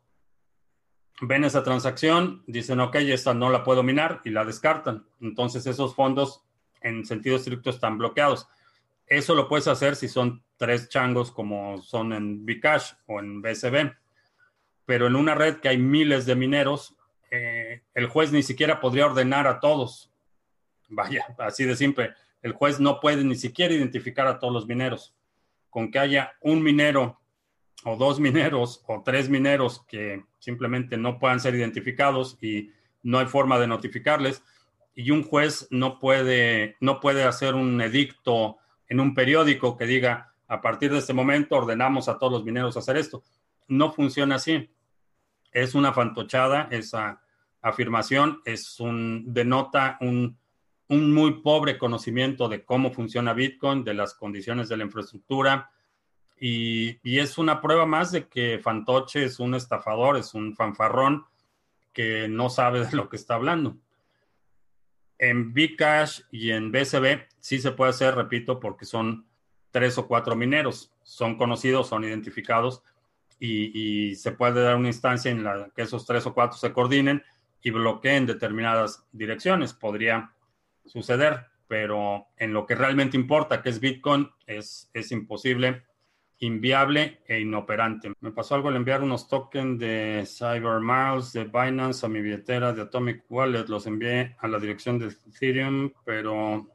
Speaker 1: ven esa transacción, dicen, ok, esta no la puedo minar y la descartan. Entonces esos fondos en sentido estricto están bloqueados. Eso lo puedes hacer si son tres changos como son en Bcash o en BSB pero en una red que hay miles de mineros, eh, el juez ni siquiera podría ordenar a todos. Vaya, así de simple. El juez no puede ni siquiera identificar a todos los mineros. Con que haya un minero o dos mineros o tres mineros que simplemente no puedan ser identificados y no hay forma de notificarles, y un juez no puede, no puede hacer un edicto en un periódico que diga, a partir de este momento ordenamos a todos los mineros hacer esto. No funciona así es una fantochada esa afirmación, es un, denota un, muy pobre conocimiento de cómo funciona Bitcoin, de las condiciones de la infraestructura, y, es una prueba más de que Fantoche es un estafador, es un fanfarrón que no sabe de lo que está hablando. En Bcash y en BCB sí se puede hacer, repito, porque son tres o cuatro mineros, son conocidos, son identificados, y, se puede dar una instancia en la que esos tres o cuatro se coordinen y bloqueen determinadas direcciones. Podría suceder, pero en lo que realmente importa, que es Bitcoin, es, es imposible, inviable e inoperante. Me pasó algo al enviar unos tokens de CyberMiles de Binance a mi billetera de Atomic Wallet. Los envié a la dirección de Ethereum, pero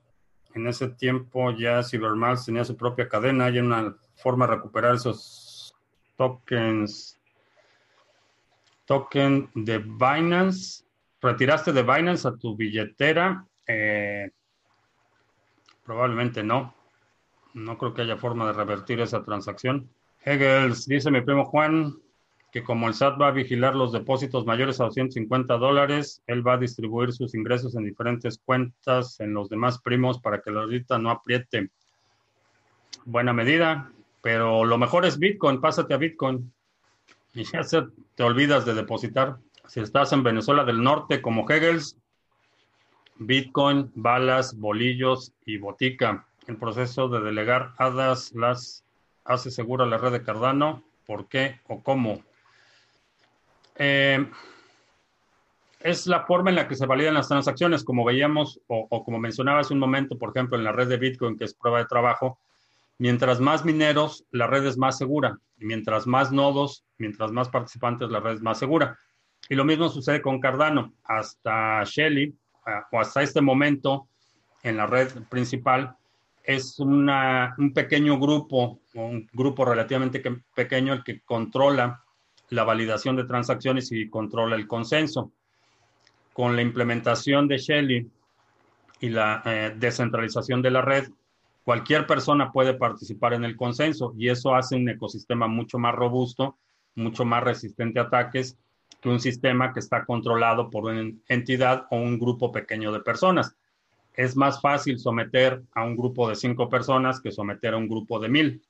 Speaker 1: en ese tiempo ya CyberMiles tenía su propia cadena. Hay una forma de recuperar esos tokens. Token de Binance. ¿Retiraste de Binance a tu billetera? Eh, probablemente no. No creo que haya forma de revertir esa transacción. Hegels, dice mi primo Juan, que como el SAT va a vigilar los depósitos mayores a 250 dólares, él va a distribuir sus ingresos en diferentes cuentas en los demás primos para que la ahorita no apriete. Buena medida. Pero lo mejor es Bitcoin, pásate a Bitcoin y ya se, te olvidas de depositar. Si estás en Venezuela del Norte como Hegels, Bitcoin, balas, bolillos y botica. El proceso de delegar hadas las hace segura la red de Cardano. ¿Por qué o cómo? Eh, es la forma en la que se validan las transacciones, como veíamos o, como mencionaba hace un momento, por ejemplo, en la red de Bitcoin, que es prueba de trabajo, Mientras más mineros, la red es más segura. Mientras más nodos, mientras más participantes, la red es más segura. Y lo mismo sucede con Cardano. Hasta Shelly, ah, o hasta este momento, en la red principal, es una, un pequeño grupo, un grupo relativamente pequeño, el que controla la validación de transacciones y controla el consenso. Con la implementación de Shelly y la eh, descentralización de la red, cualquier persona puede participar en el consenso y eso hace un ecosistema mucho más robusto, mucho más resistente a ataques que un sistema que está controlado por una entidad o un grupo pequeño de personas. Es más fácil someter a un grupo de cinco personas que someter a un grupo de mil.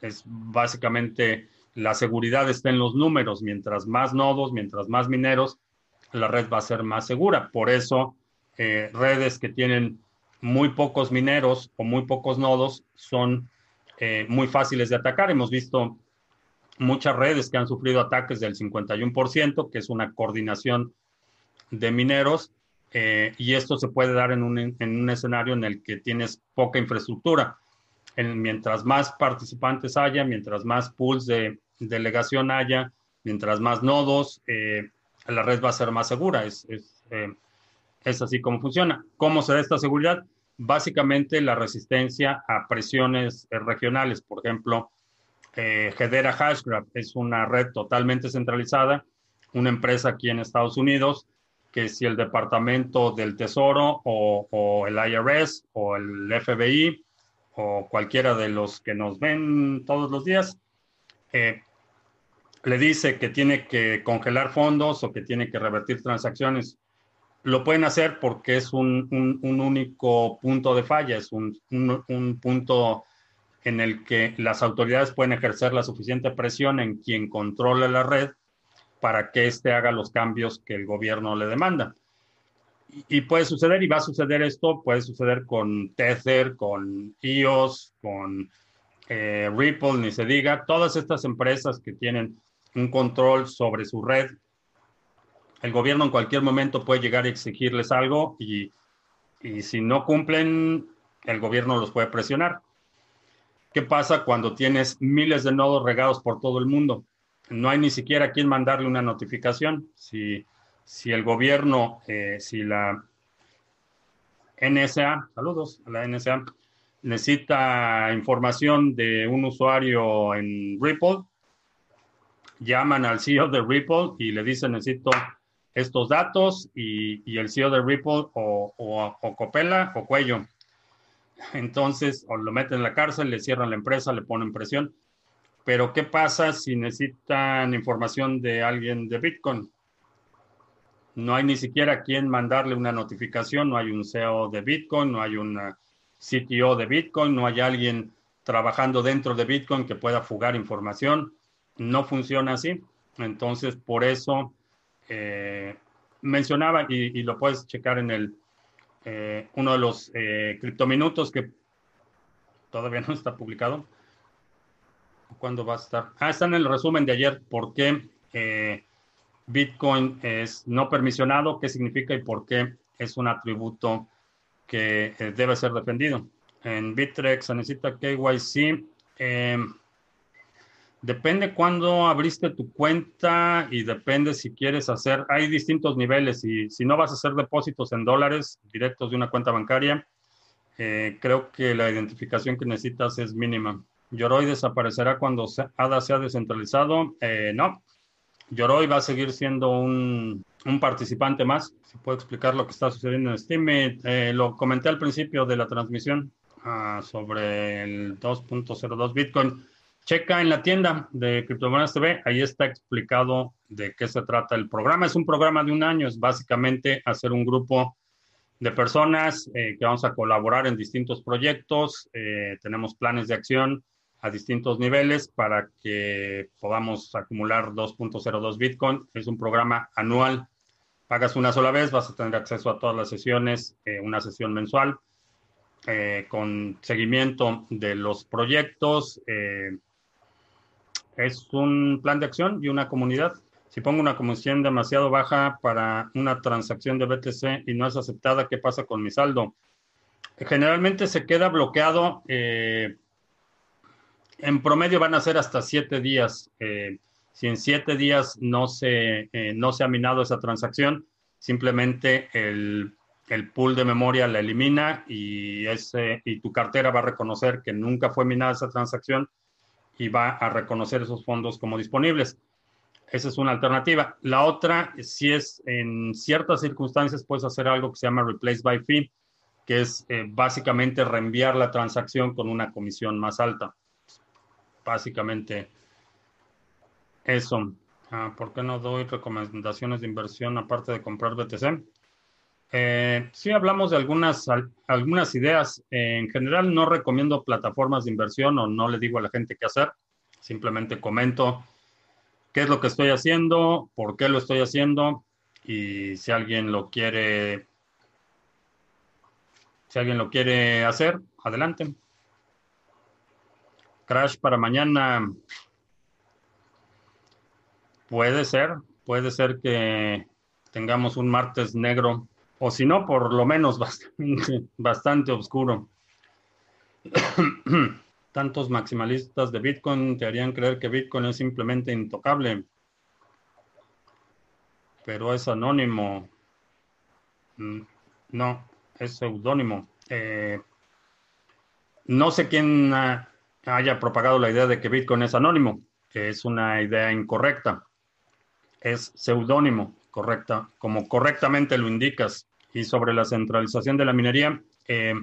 Speaker 1: Es básicamente la seguridad está en los números. Mientras más nodos, mientras más mineros, la red va a ser más segura. Por eso, eh, redes que tienen muy pocos mineros o muy pocos nodos son eh, muy fáciles de atacar. Hemos visto muchas redes que han sufrido ataques del 51%, que es una coordinación de mineros, eh, y esto se puede dar en un, en un, escenario en el que tienes poca infraestructura. En, mientras más participantes haya, mientras más pools de delegación haya, mientras más nodos, eh, la red va a ser más segura. Es, es, eh, es así como funciona. ¿Cómo se da esta seguridad? Básicamente la resistencia a presiones regionales. Por ejemplo, eh, Hedera Hashgraph es una red totalmente centralizada, una empresa aquí en Estados Unidos, que si el Departamento del Tesoro o, el IRS o el FBI o cualquiera de los que nos ven todos los días, eh, le dice que tiene que congelar fondos o que tiene que revertir transacciones, lo pueden hacer porque es un, único punto de falla, es un, un punto en el que las autoridades pueden ejercer la suficiente presión en quien controla la red para que éste haga los cambios que el gobierno le demanda. Y, puede suceder, y va a suceder esto, puede suceder con Tether, con EOS, con eh, Ripple, ni se diga, todas estas empresas que tienen un control sobre su red, el gobierno en cualquier momento puede llegar a exigirles algo y, y si no cumplen, el gobierno los puede presionar. ¿Qué pasa cuando tienes miles de nodos regados por todo el mundo? No hay ni siquiera quien mandarle una notificación. Si, si el gobierno, eh, si la NSA, saludos a la NSA, necesita información de un usuario en Ripple, llaman al CEO de Ripple y le dicen necesito estos datos y, y el CEO de Ripple o, o, o copela o cuello entonces, o lo meten en la cárcel, le cierran la empresa, le ponen presión. Pero, ¿qué pasa si necesitan información de alguien de Bitcoin? No hay ni siquiera quien mandarle una notificación, no hay un CEO de Bitcoin, no hay un CTO de Bitcoin, no hay alguien trabajando dentro de Bitcoin que pueda fugar información. No funciona así. Entonces, por eso eh, mencionaba, y, lo puedes checar en el, eh, uno de los eh, criptominutos que todavía <laughs> no está publicado. ¿Cuándo va a estar? Ah, está en el resumen de ayer. ¿Por qué eh, Bitcoin es no permisionado? ¿Qué significa y por qué es un atributo que debe ser defendido? En Bittrex se necesita KYC. Depende cuándo abriste tu cuenta y depende si quieres hacer, hay distintos niveles y si no vas a hacer depósitos en dólares directos de una cuenta bancaria, eh, creo que la identificación que necesitas es mínima. Yoroi desaparecerá cuando ADA sea descentralizado. Eh, no, Yoroi va a seguir siendo un, un, participante más. Si puedo explicar lo que está sucediendo en Steam, eh, lo comenté al principio de la transmisión ah, sobre el 2.02 Bitcoin. Checa en la tienda de Criptomonedas TV, ahí está explicado de qué se trata el programa. Es un programa de un año, es básicamente hacer un grupo de personas eh, que vamos a colaborar en distintos proyectos. Eh, tenemos planes de acción a distintos niveles para que podamos acumular 2.02 Bitcoin. Es un programa anual. Pagas una sola vez, vas a tener acceso a todas las sesiones, eh, una sesión mensual, con seguimiento de los proyectos es un plan de acción y una comunidad. Si pongo una comisión demasiado baja para una transacción de BTC y no es aceptada, ¿qué pasa con mi saldo? Generalmente se queda bloqueado. Eh, en promedio van a ser hasta siete días. Eh, si en siete días no se, eh, no se ha minado esa transacción, simplemente el, el, pool de memoria la elimina y, ese, y tu cartera va a reconocer que nunca fue minada esa transacción y va a reconocer esos fondos como disponibles. Esa es una alternativa. La otra, si es en ciertas circunstancias, puedes hacer algo que se llama replace by fee, que es eh, básicamente reenviar la transacción con una comisión más alta. Básicamente eso. Ah, ¿Por qué no doy recomendaciones de inversión aparte de comprar BTC? Eh, sí, hablamos de algunas, algunas ideas. en general, no recomiendo plataformas de inversión o no le digo a la gente qué hacer. Simplemente comento qué es lo que estoy haciendo, por qué lo estoy haciendo y si alguien lo quiere, si alguien lo quiere hacer, adelante. Crash para mañana. Puede ser, puede ser que tengamos un martes negro, o si no, por lo menos <laughs> bastante, oscuro. <clears throat> Tantos maximalistas de Bitcoin te harían creer que Bitcoin es simplemente intocable, pero es anónimo. Mm, no, es seudónimo. Eh, no sé quién haya propagado la idea de que Bitcoin es anónimo, es una idea incorrecta es seudónimo, correcta, como correctamente lo indicas. Y sobre la centralización de la minería, eh,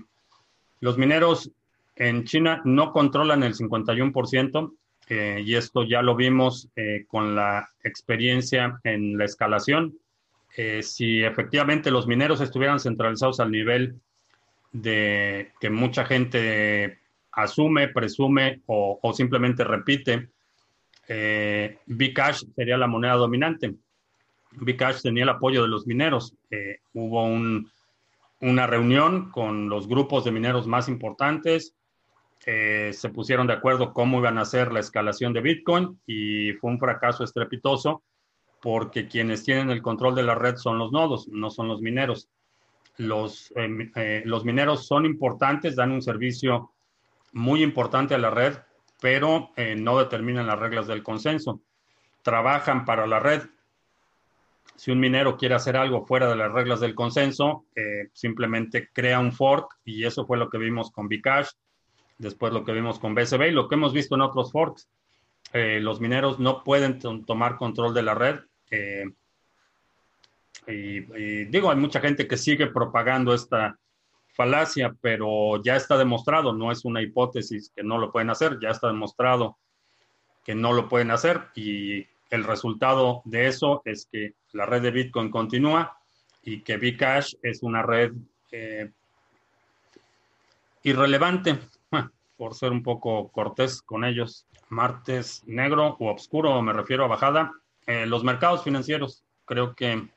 Speaker 1: los mineros en China no controlan el 51%, eh, y esto ya lo vimos eh, con la experiencia en la escalación. si efectivamente los mineros estuvieran centralizados al nivel de que mucha gente asume, presume o, simplemente repite, Bcash sería la moneda dominante. Bcash tenía el apoyo de los mineros. Eh, hubo una reunión con los grupos de mineros más importantes. Eh, se pusieron de acuerdo cómo iban a hacer la escalación de Bitcoin y fue un fracaso estrepitoso porque quienes tienen el control de la red son los nodos, no son los mineros. Los, eh, los mineros son importantes, dan un servicio muy importante a la red, pero eh, no determinan las reglas del consenso. Trabajan para la red. Si un minero quiere hacer algo fuera de las reglas del consenso, eh, simplemente crea un fork y eso fue lo que vimos con Bcash, después lo que vimos con BSB y lo que hemos visto en otros forks. Eh, los mineros no pueden tomar control de la red. y, digo, hay mucha gente que sigue propagando esta, falacia, pero ya está demostrado, no es una hipótesis que no lo pueden hacer, ya está demostrado que no lo pueden hacer y el resultado de eso es que la red de Bitcoin continúa y que Bcash es una red eh, irrelevante, <laughs> por ser un poco cortés con ellos. Martes negro o oscuro, me refiero a bajada. Eh, los mercados financieros, creo que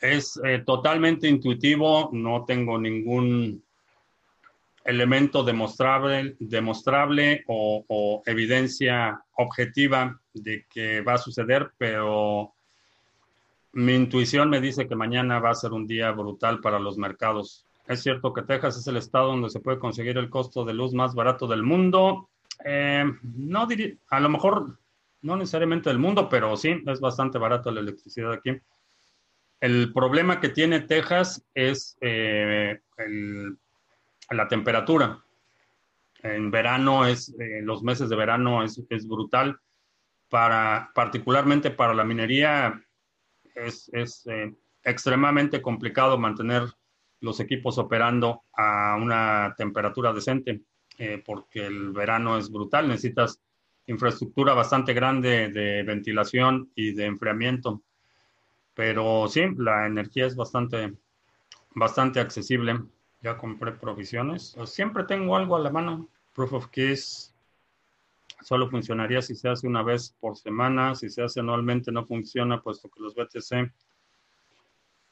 Speaker 1: es eh, totalmente intuitivo, no tengo ningún elemento demostrable, demostrable o, evidencia objetiva de que va a suceder, pero mi intuición me dice que mañana va a ser un día brutal para los mercados. Es cierto que Texas es el estado donde se puede conseguir el costo de luz más barato del mundo. Eh, no diría, a lo mejor no necesariamente del mundo, pero sí, es bastante barato la electricidad aquí. El problema que tiene Texas es eh, la temperatura. En verano es, eh, los meses de verano es, brutal. Para, particularmente para la minería es, eh, extremadamente complicado mantener los equipos operando a una temperatura decente, porque el verano es brutal. Necesitas infraestructura bastante grande de ventilación y de enfriamiento. Pero sí, la energía es bastante, bastante accesible. Ya compré provisiones. Siempre tengo algo a la mano. Proof of Keys solo funcionaría si se hace una vez por semana. Si se hace anualmente no funciona, puesto que los BTC,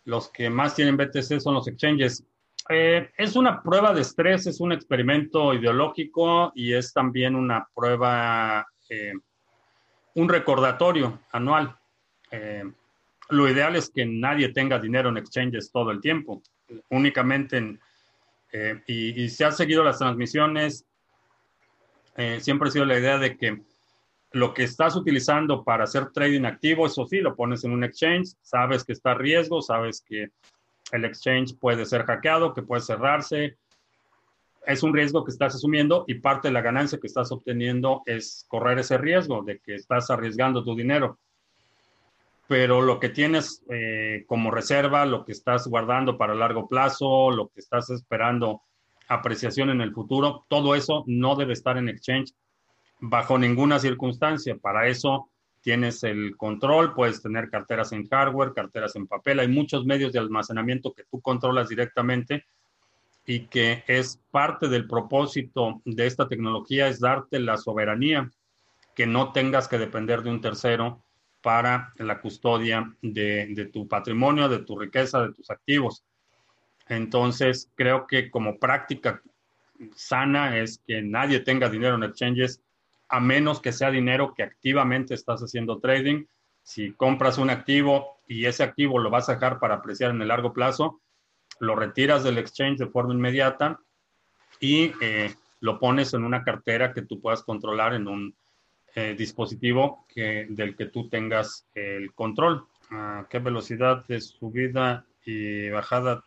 Speaker 1: los que más tienen BTC son los exchanges. Eh, es una prueba de estrés, es un experimento ideológico y es también una prueba, eh, un recordatorio anual. Eh, lo ideal es que nadie tenga dinero en exchanges todo el tiempo, únicamente en, eh, y, se han seguido las transmisiones, eh, siempre ha sido la idea de que lo que estás utilizando para hacer trading activo, eso sí, lo pones en un exchange, sabes que está a riesgo, sabes que el exchange puede ser hackeado, que puede cerrarse, es un riesgo que estás asumiendo y parte de la ganancia que estás obteniendo es correr ese riesgo de que estás arriesgando tu dinero pero lo que tienes eh, como reserva, lo que estás guardando para largo plazo, lo que estás esperando apreciación en el futuro, todo eso no debe estar en exchange bajo ninguna circunstancia. Para eso tienes el control, puedes tener carteras en hardware, carteras en papel, hay muchos medios de almacenamiento que tú controlas directamente y que es parte del propósito de esta tecnología, es darte la soberanía, que no tengas que depender de un tercero para la custodia de, tu patrimonio, de tu riqueza, de tus activos. Entonces, creo que como práctica sana es que nadie tenga dinero en exchanges a menos que sea dinero que activamente estás haciendo trading. Si compras un activo y ese activo lo vas a dejar para apreciar en el largo plazo, lo retiras del exchange de forma inmediata y eh, lo pones en una cartera que tú puedas controlar en un eh, dispositivo que, del que tú tengas el control. ¿A qué velocidad de subida y bajada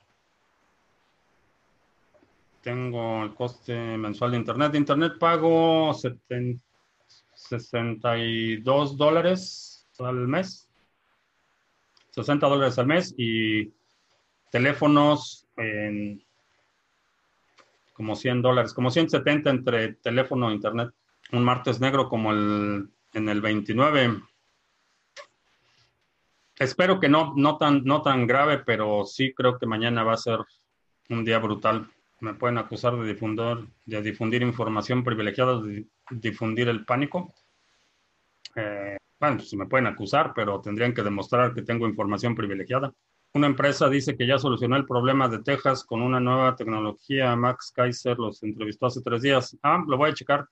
Speaker 1: tengo el coste mensual de Internet. De Internet pago 62 dólares al mes. 60 dólares al mes y teléfonos en como 100 dólares, como 170 entre teléfono e internet. Un martes negro como el en el 29. Espero que no, no, tan, no tan grave, pero sí creo que mañana va a ser un día brutal me pueden acusar de difundir, de difundir información privilegiada, de difundir el pánico. Eh, bueno, pues me pueden acusar, pero tendrían que demostrar que tengo información privilegiada. Una empresa dice que ya solucionó el problema de Texas con una nueva tecnología. Max Kaiser los entrevistó hace tres días. Ah, lo voy a checar.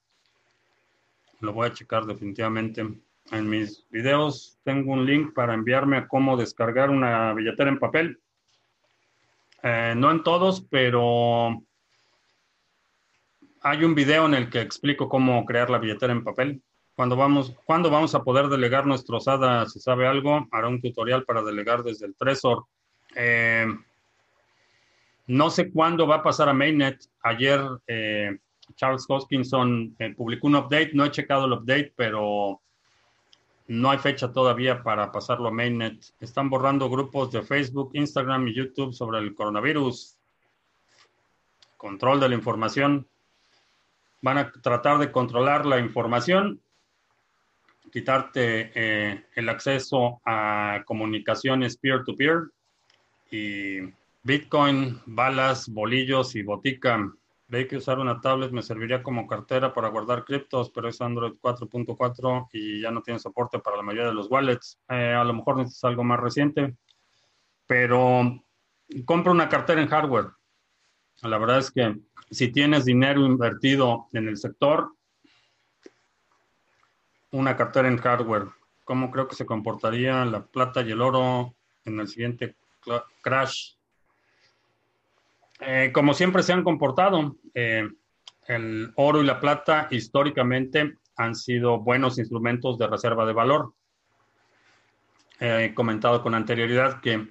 Speaker 1: Lo voy a checar definitivamente. En mis videos tengo un link para enviarme a cómo descargar una billetera en papel. Eh, no en todos, pero hay un video en el que explico cómo crear la billetera en papel. Cuando vamos, ¿Cuándo vamos a poder delegar nuestro SADA? Si sabe algo, hará un tutorial para delegar desde el Trezor. Eh, no sé cuándo va a pasar a Mainnet. Ayer eh, Charles Hoskinson publicó un update. No he checado el update, pero no hay fecha todavía para pasarlo a Mainnet. Están borrando grupos de Facebook, Instagram y YouTube sobre el coronavirus. Control de la información. Van a tratar de controlar la información, quitarte eh, el acceso a comunicaciones peer-to-peer y Bitcoin, balas, bolillos y botica. Veí que usar una tablet me serviría como cartera para guardar criptos, pero es Android 4.4 y ya no tiene soporte para la mayoría de los wallets. Eh, a lo mejor necesitas algo más reciente, pero compra una cartera en hardware. La verdad es que si tienes dinero invertido en el sector, una cartera en hardware, ¿cómo creo que se comportaría la plata y el oro en el siguiente crash? Eh, como siempre se han comportado, eh, el oro y la plata históricamente han sido buenos instrumentos de reserva de valor. He comentado con anterioridad que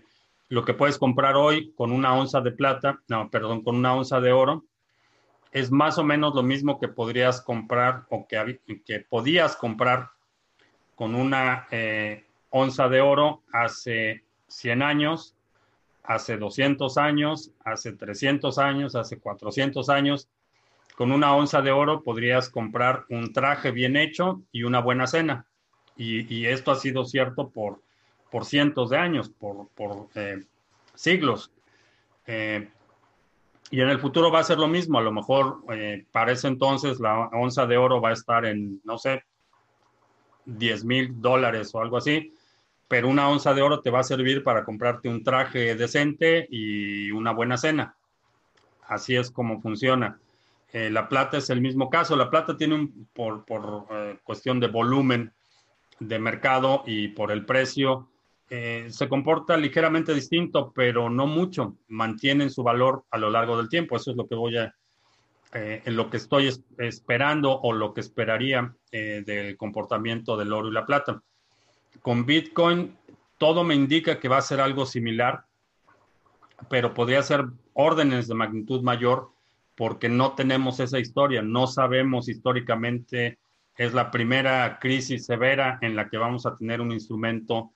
Speaker 1: lo que puedes comprar hoy con una onza de plata, no, perdón, con una onza de oro, es más o menos lo mismo que podrías comprar o que, que podías comprar con una eh, onza de oro hace 100 años hace 200 años, hace 300 años, hace 400 años, con una onza de oro podrías comprar un traje bien hecho y una buena cena. Y, esto ha sido cierto por, por cientos de años, por, eh, siglos. Eh, y en el futuro va a ser lo mismo. A lo mejor eh, para ese entonces la onza de oro va a estar en, no sé, 10 mil dólares o algo así pero una onza de oro te va a servir para comprarte un traje decente y una buena cena. Así es como funciona. Eh, la plata es el mismo caso. La plata tiene un, por, eh, cuestión de volumen de mercado y por el precio, eh, se comporta ligeramente distinto, pero no mucho. Mantienen su valor a lo largo del tiempo. Eso es lo que voy a, en lo que estoy esperando o lo que esperaría del comportamiento del oro y la plata con Bitcoin todo me indica que va a ser algo similar, pero podría ser órdenes de magnitud mayor porque no tenemos esa historia, no sabemos históricamente, es la primera crisis severa en la que vamos a tener un instrumento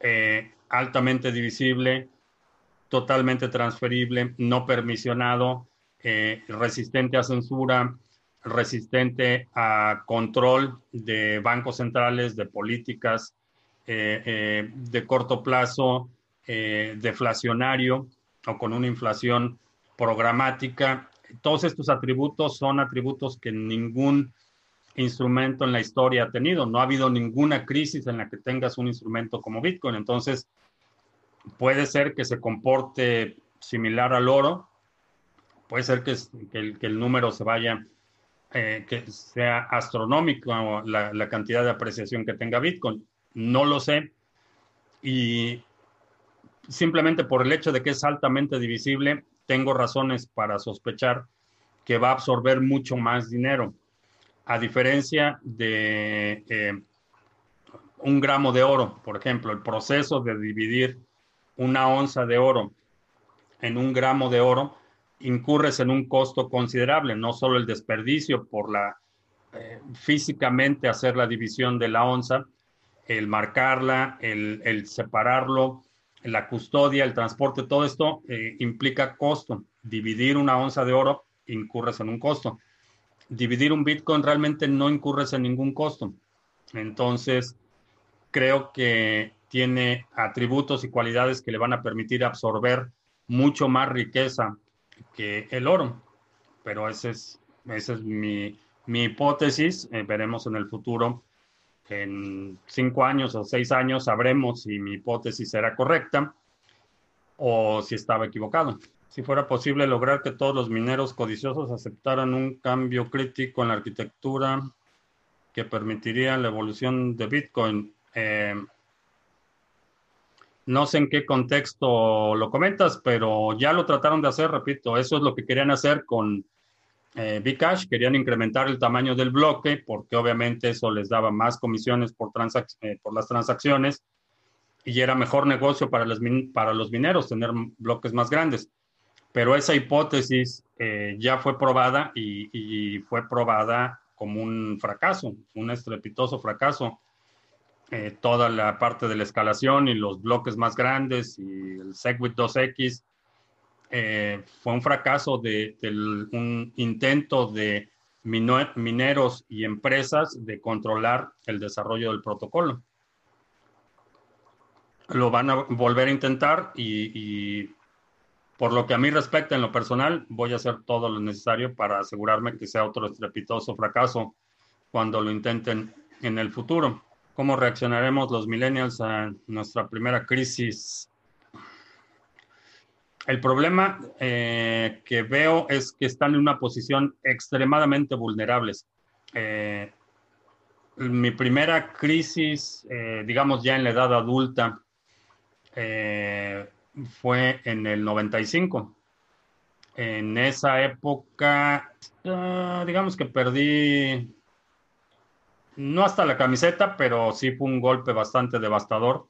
Speaker 1: eh, altamente divisible, totalmente transferible, no permisionado, eh, resistente a censura, resistente a control de bancos centrales, de políticas de corto plazo, deflacionario o con una inflación programática. Todos estos atributos son atributos que ningún instrumento en la historia ha tenido. No ha habido ninguna crisis en la que tengas un instrumento como Bitcoin. Entonces, puede ser que se comporte similar al oro, puede ser que, el, número se vaya, eh, que sea astronómico la, la cantidad de apreciación que tenga Bitcoin. No lo sé. Y simplemente por el hecho de que es altamente divisible, tengo razones para sospechar que va a absorber mucho más dinero a diferencia de eh, un gramo de oro, por ejemplo, el proceso de dividir una onza de oro en un gramo de oro, incurres en un costo considerable, no solo el desperdicio por la eh, físicamente hacer la división de la onza, el marcarla, el, separarlo, la custodia, el transporte, todo esto eh, implica costo. Dividir una onza de oro incurres en un costo dividir un Bitcoin realmente no incurres en ningún costo. Entonces, creo que tiene atributos y cualidades que le van a permitir absorber mucho más riqueza que el oro. Pero esa es, esa es mi, hipótesis. Eh, veremos en el futuro. En cinco años o seis años sabremos si mi hipótesis será correcta o si estaba equivocado si fuera posible lograr que todos los mineros codiciosos aceptaran un cambio crítico en la arquitectura que permitiría la evolución de Bitcoin. Eh, no sé en qué contexto lo comentas, pero ya lo trataron de hacer, repito, eso es lo que querían hacer con eh, Bcash, querían incrementar el tamaño del bloque porque obviamente eso les daba más comisiones por, eh, las transacciones y era mejor negocio para, para los mineros tener bloques más grandes pero esa hipótesis eh, ya fue probada y, fue probada como un fracaso, un estrepitoso fracaso. Eh, toda la parte de la escalación y los bloques más grandes y el Segwit 2X eh, fue un fracaso de, un intento de mineros y empresas de controlar el desarrollo del protocolo. Lo van a volver a intentar y por lo que a mí respecta, en lo personal, voy a hacer todo lo necesario para asegurarme que sea otro estrepitoso fracaso cuando lo intenten en el futuro. ¿Cómo reaccionaremos los millennials a nuestra primera crisis? El problema eh, que veo es que están en una posición extremadamente vulnerables. Eh, mi primera crisis, eh, digamos ya en la edad adulta, fue en el 95. En esa época, digamos que perdí, no hasta la camiseta, pero sí fue un golpe bastante devastador.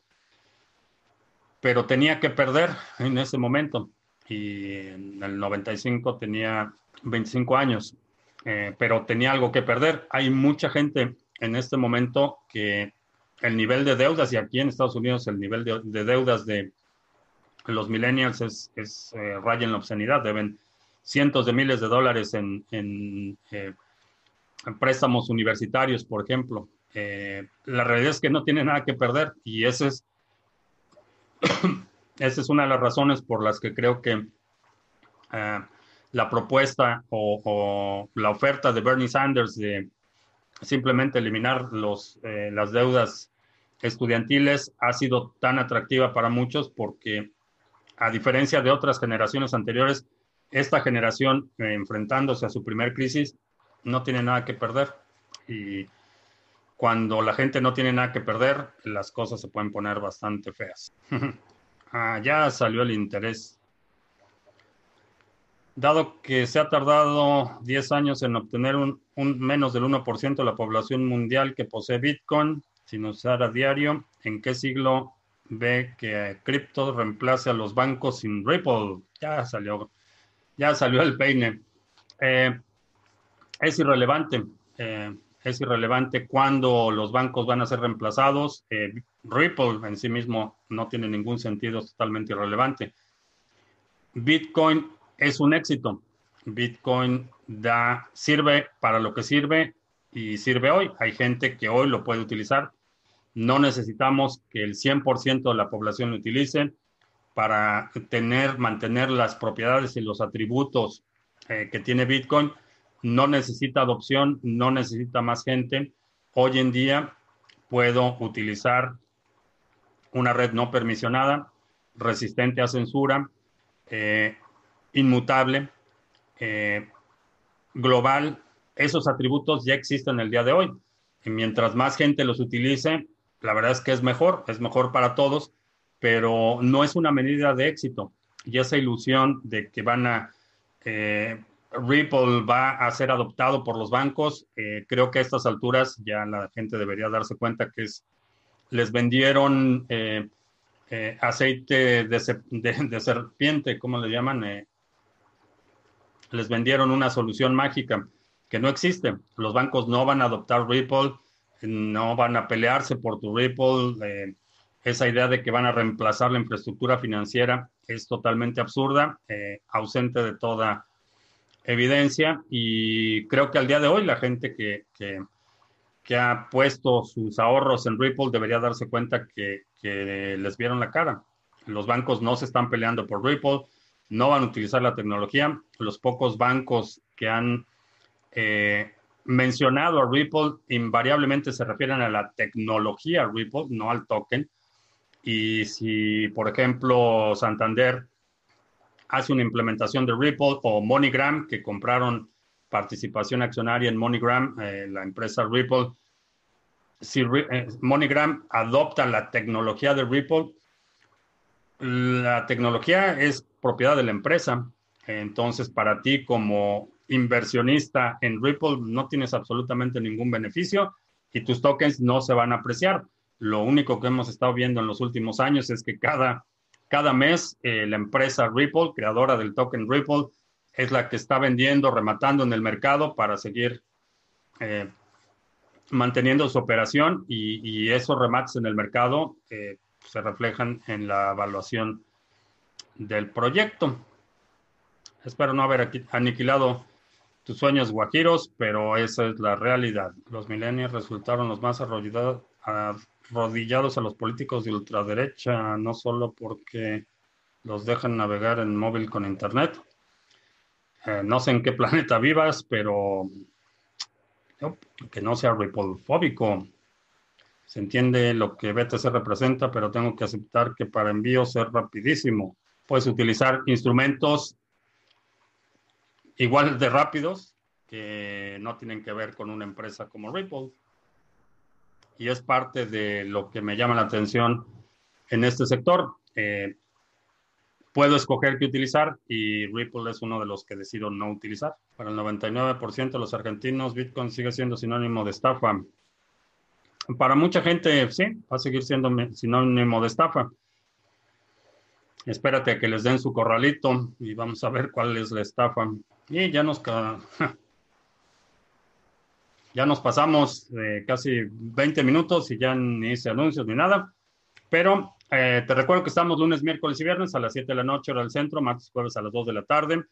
Speaker 1: Pero tenía que perder en ese momento. Y en el 95 tenía 25 años, eh, pero tenía algo que perder. Hay mucha gente en este momento que el nivel de deudas, y aquí en Estados Unidos el nivel de deudas de los millennials es, es eh, raya en la obscenidad, deben cientos de miles de dólares en, eh, préstamos universitarios, por ejemplo. Eh, la realidad es que no tienen nada que perder y ese es, <coughs> esa es una de las razones por las que creo que la propuesta o, la oferta de Bernie Sanders de simplemente eliminar los, las deudas estudiantiles ha sido tan atractiva para muchos porque a diferencia de otras generaciones anteriores, esta generación, eh, enfrentándose a su primer crisis, no tiene nada que perder. Y cuando la gente no tiene nada que perder, las cosas se pueden poner bastante feas. <laughs> ah, ya salió el interés. Dado que se ha tardado 10 años en obtener un, menos del 1% de la población mundial que posee Bitcoin sin usar a diario, ¿en qué siglo ve que cripto reemplace a los bancos sin Ripple. Ya salió, ya salió el peine. Eh, es irrelevante. Eh, es irrelevante cuándo los bancos van a ser reemplazados. Eh, Ripple en sí mismo no tiene ningún sentido, es totalmente irrelevante. Bitcoin es un éxito. Bitcoin da, sirve para lo que sirve y sirve hoy. Hay gente que hoy lo puede utilizar. No necesitamos que el 100% de la población lo utilice para tener, mantener las propiedades y los atributos eh, que tiene Bitcoin. No necesita adopción, no necesita más gente. Hoy en día puedo utilizar una red no permisionada, resistente a censura, eh, inmutable, eh, global. Esos atributos ya existen el día de hoy. Y mientras más gente los utilice, la verdad es que es mejor, es mejor para todos, pero no es una medida de éxito. Y esa ilusión de que van a, eh, Ripple va a ser adoptado por los bancos, eh, creo que a estas alturas ya la gente debería darse cuenta que es, les vendieron eh, aceite de, de, serpiente, ¿cómo le llaman? les vendieron una solución mágica que no existe. Los bancos no van a adoptar Ripple no van a pelearse por tu Ripple. Eh, esa idea de que van a reemplazar la infraestructura financiera es totalmente absurda, eh, ausente de toda evidencia y creo que al día de hoy la gente que, que, ha puesto sus ahorros en Ripple debería darse cuenta que, que, les vieron la cara. Los bancos no se están peleando por Ripple, no van a utilizar la tecnología. Los pocos bancos que han eh, mencionado a Ripple, invariablemente se refieren a la tecnología Ripple, no al token. Y si, por ejemplo, Santander hace una implementación de Ripple o MoneyGram, que compraron participación accionaria en MoneyGram, eh, la empresa Ripple, si eh, MoneyGram adopta la tecnología de Ripple, la tecnología es propiedad de la empresa. Entonces, para ti como inversionista en Ripple no tienes absolutamente ningún beneficio y tus tokens no se van a apreciar. Lo único que hemos estado viendo en los últimos años es que cada, cada mes eh, la empresa Ripple, creadora del token Ripple, es la que está vendiendo, rematando en el mercado para seguir eh, manteniendo su operación y, esos remates en el mercado eh, se reflejan en la evaluación del proyecto. Espero no haber aniquilado tus sueños guajiros, pero esa es la realidad. Los millennials resultaron los más arrodillados a los políticos de ultraderecha, no solo porque los dejan navegar en móvil con internet. Eh, no sé en qué <laughs> planeta vivas, pero que no sea ripolfóbico. Se entiende lo que BTC representa, pero tengo que aceptar que para envío ser rapidísimo. Puedes utilizar instrumentos igual de rápidos que no tienen que ver con una empresa como Ripple. Y es parte de lo que me llama la atención en este sector. Eh, puedo escoger qué utilizar y Ripple es uno de los que decido no utilizar. Para el 99% de los argentinos, Bitcoin sigue siendo sinónimo de estafa. Para mucha gente, sí, va a seguir siendo sinónimo de estafa. Espérate a que les den su corralito y vamos a ver cuál es la estafa. Y ya nos, <laughs> ya nos pasamos casi 20 minutos y ya ni hice anuncios ni nada. Pero eh, te recuerdo que estamos lunes, miércoles y viernes a las 7 de la noche, hora del centro, martes y jueves a las 2 de la tarde.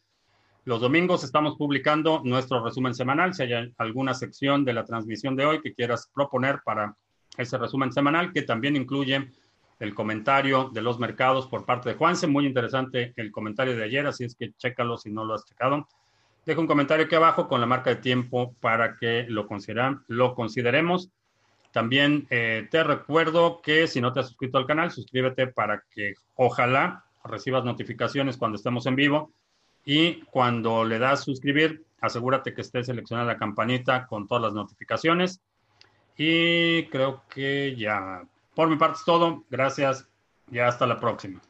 Speaker 1: Los domingos estamos publicando nuestro resumen semanal. Si hay alguna sección de la transmisión de hoy que quieras proponer para ese resumen semanal, que también incluye el comentario de los mercados por parte de Juanse. Muy interesante el comentario de ayer, así es que chécalo si no lo has checado. Deja un comentario aquí abajo con la marca de tiempo para que lo, lo consideremos. También eh, te recuerdo que si no te has suscrito al canal, suscríbete para que ojalá recibas notificaciones cuando estemos en vivo. Y cuando le das suscribir, asegúrate que esté seleccionada la campanita con todas las notificaciones. Y creo que ya, por mi parte es todo. Gracias y hasta la próxima.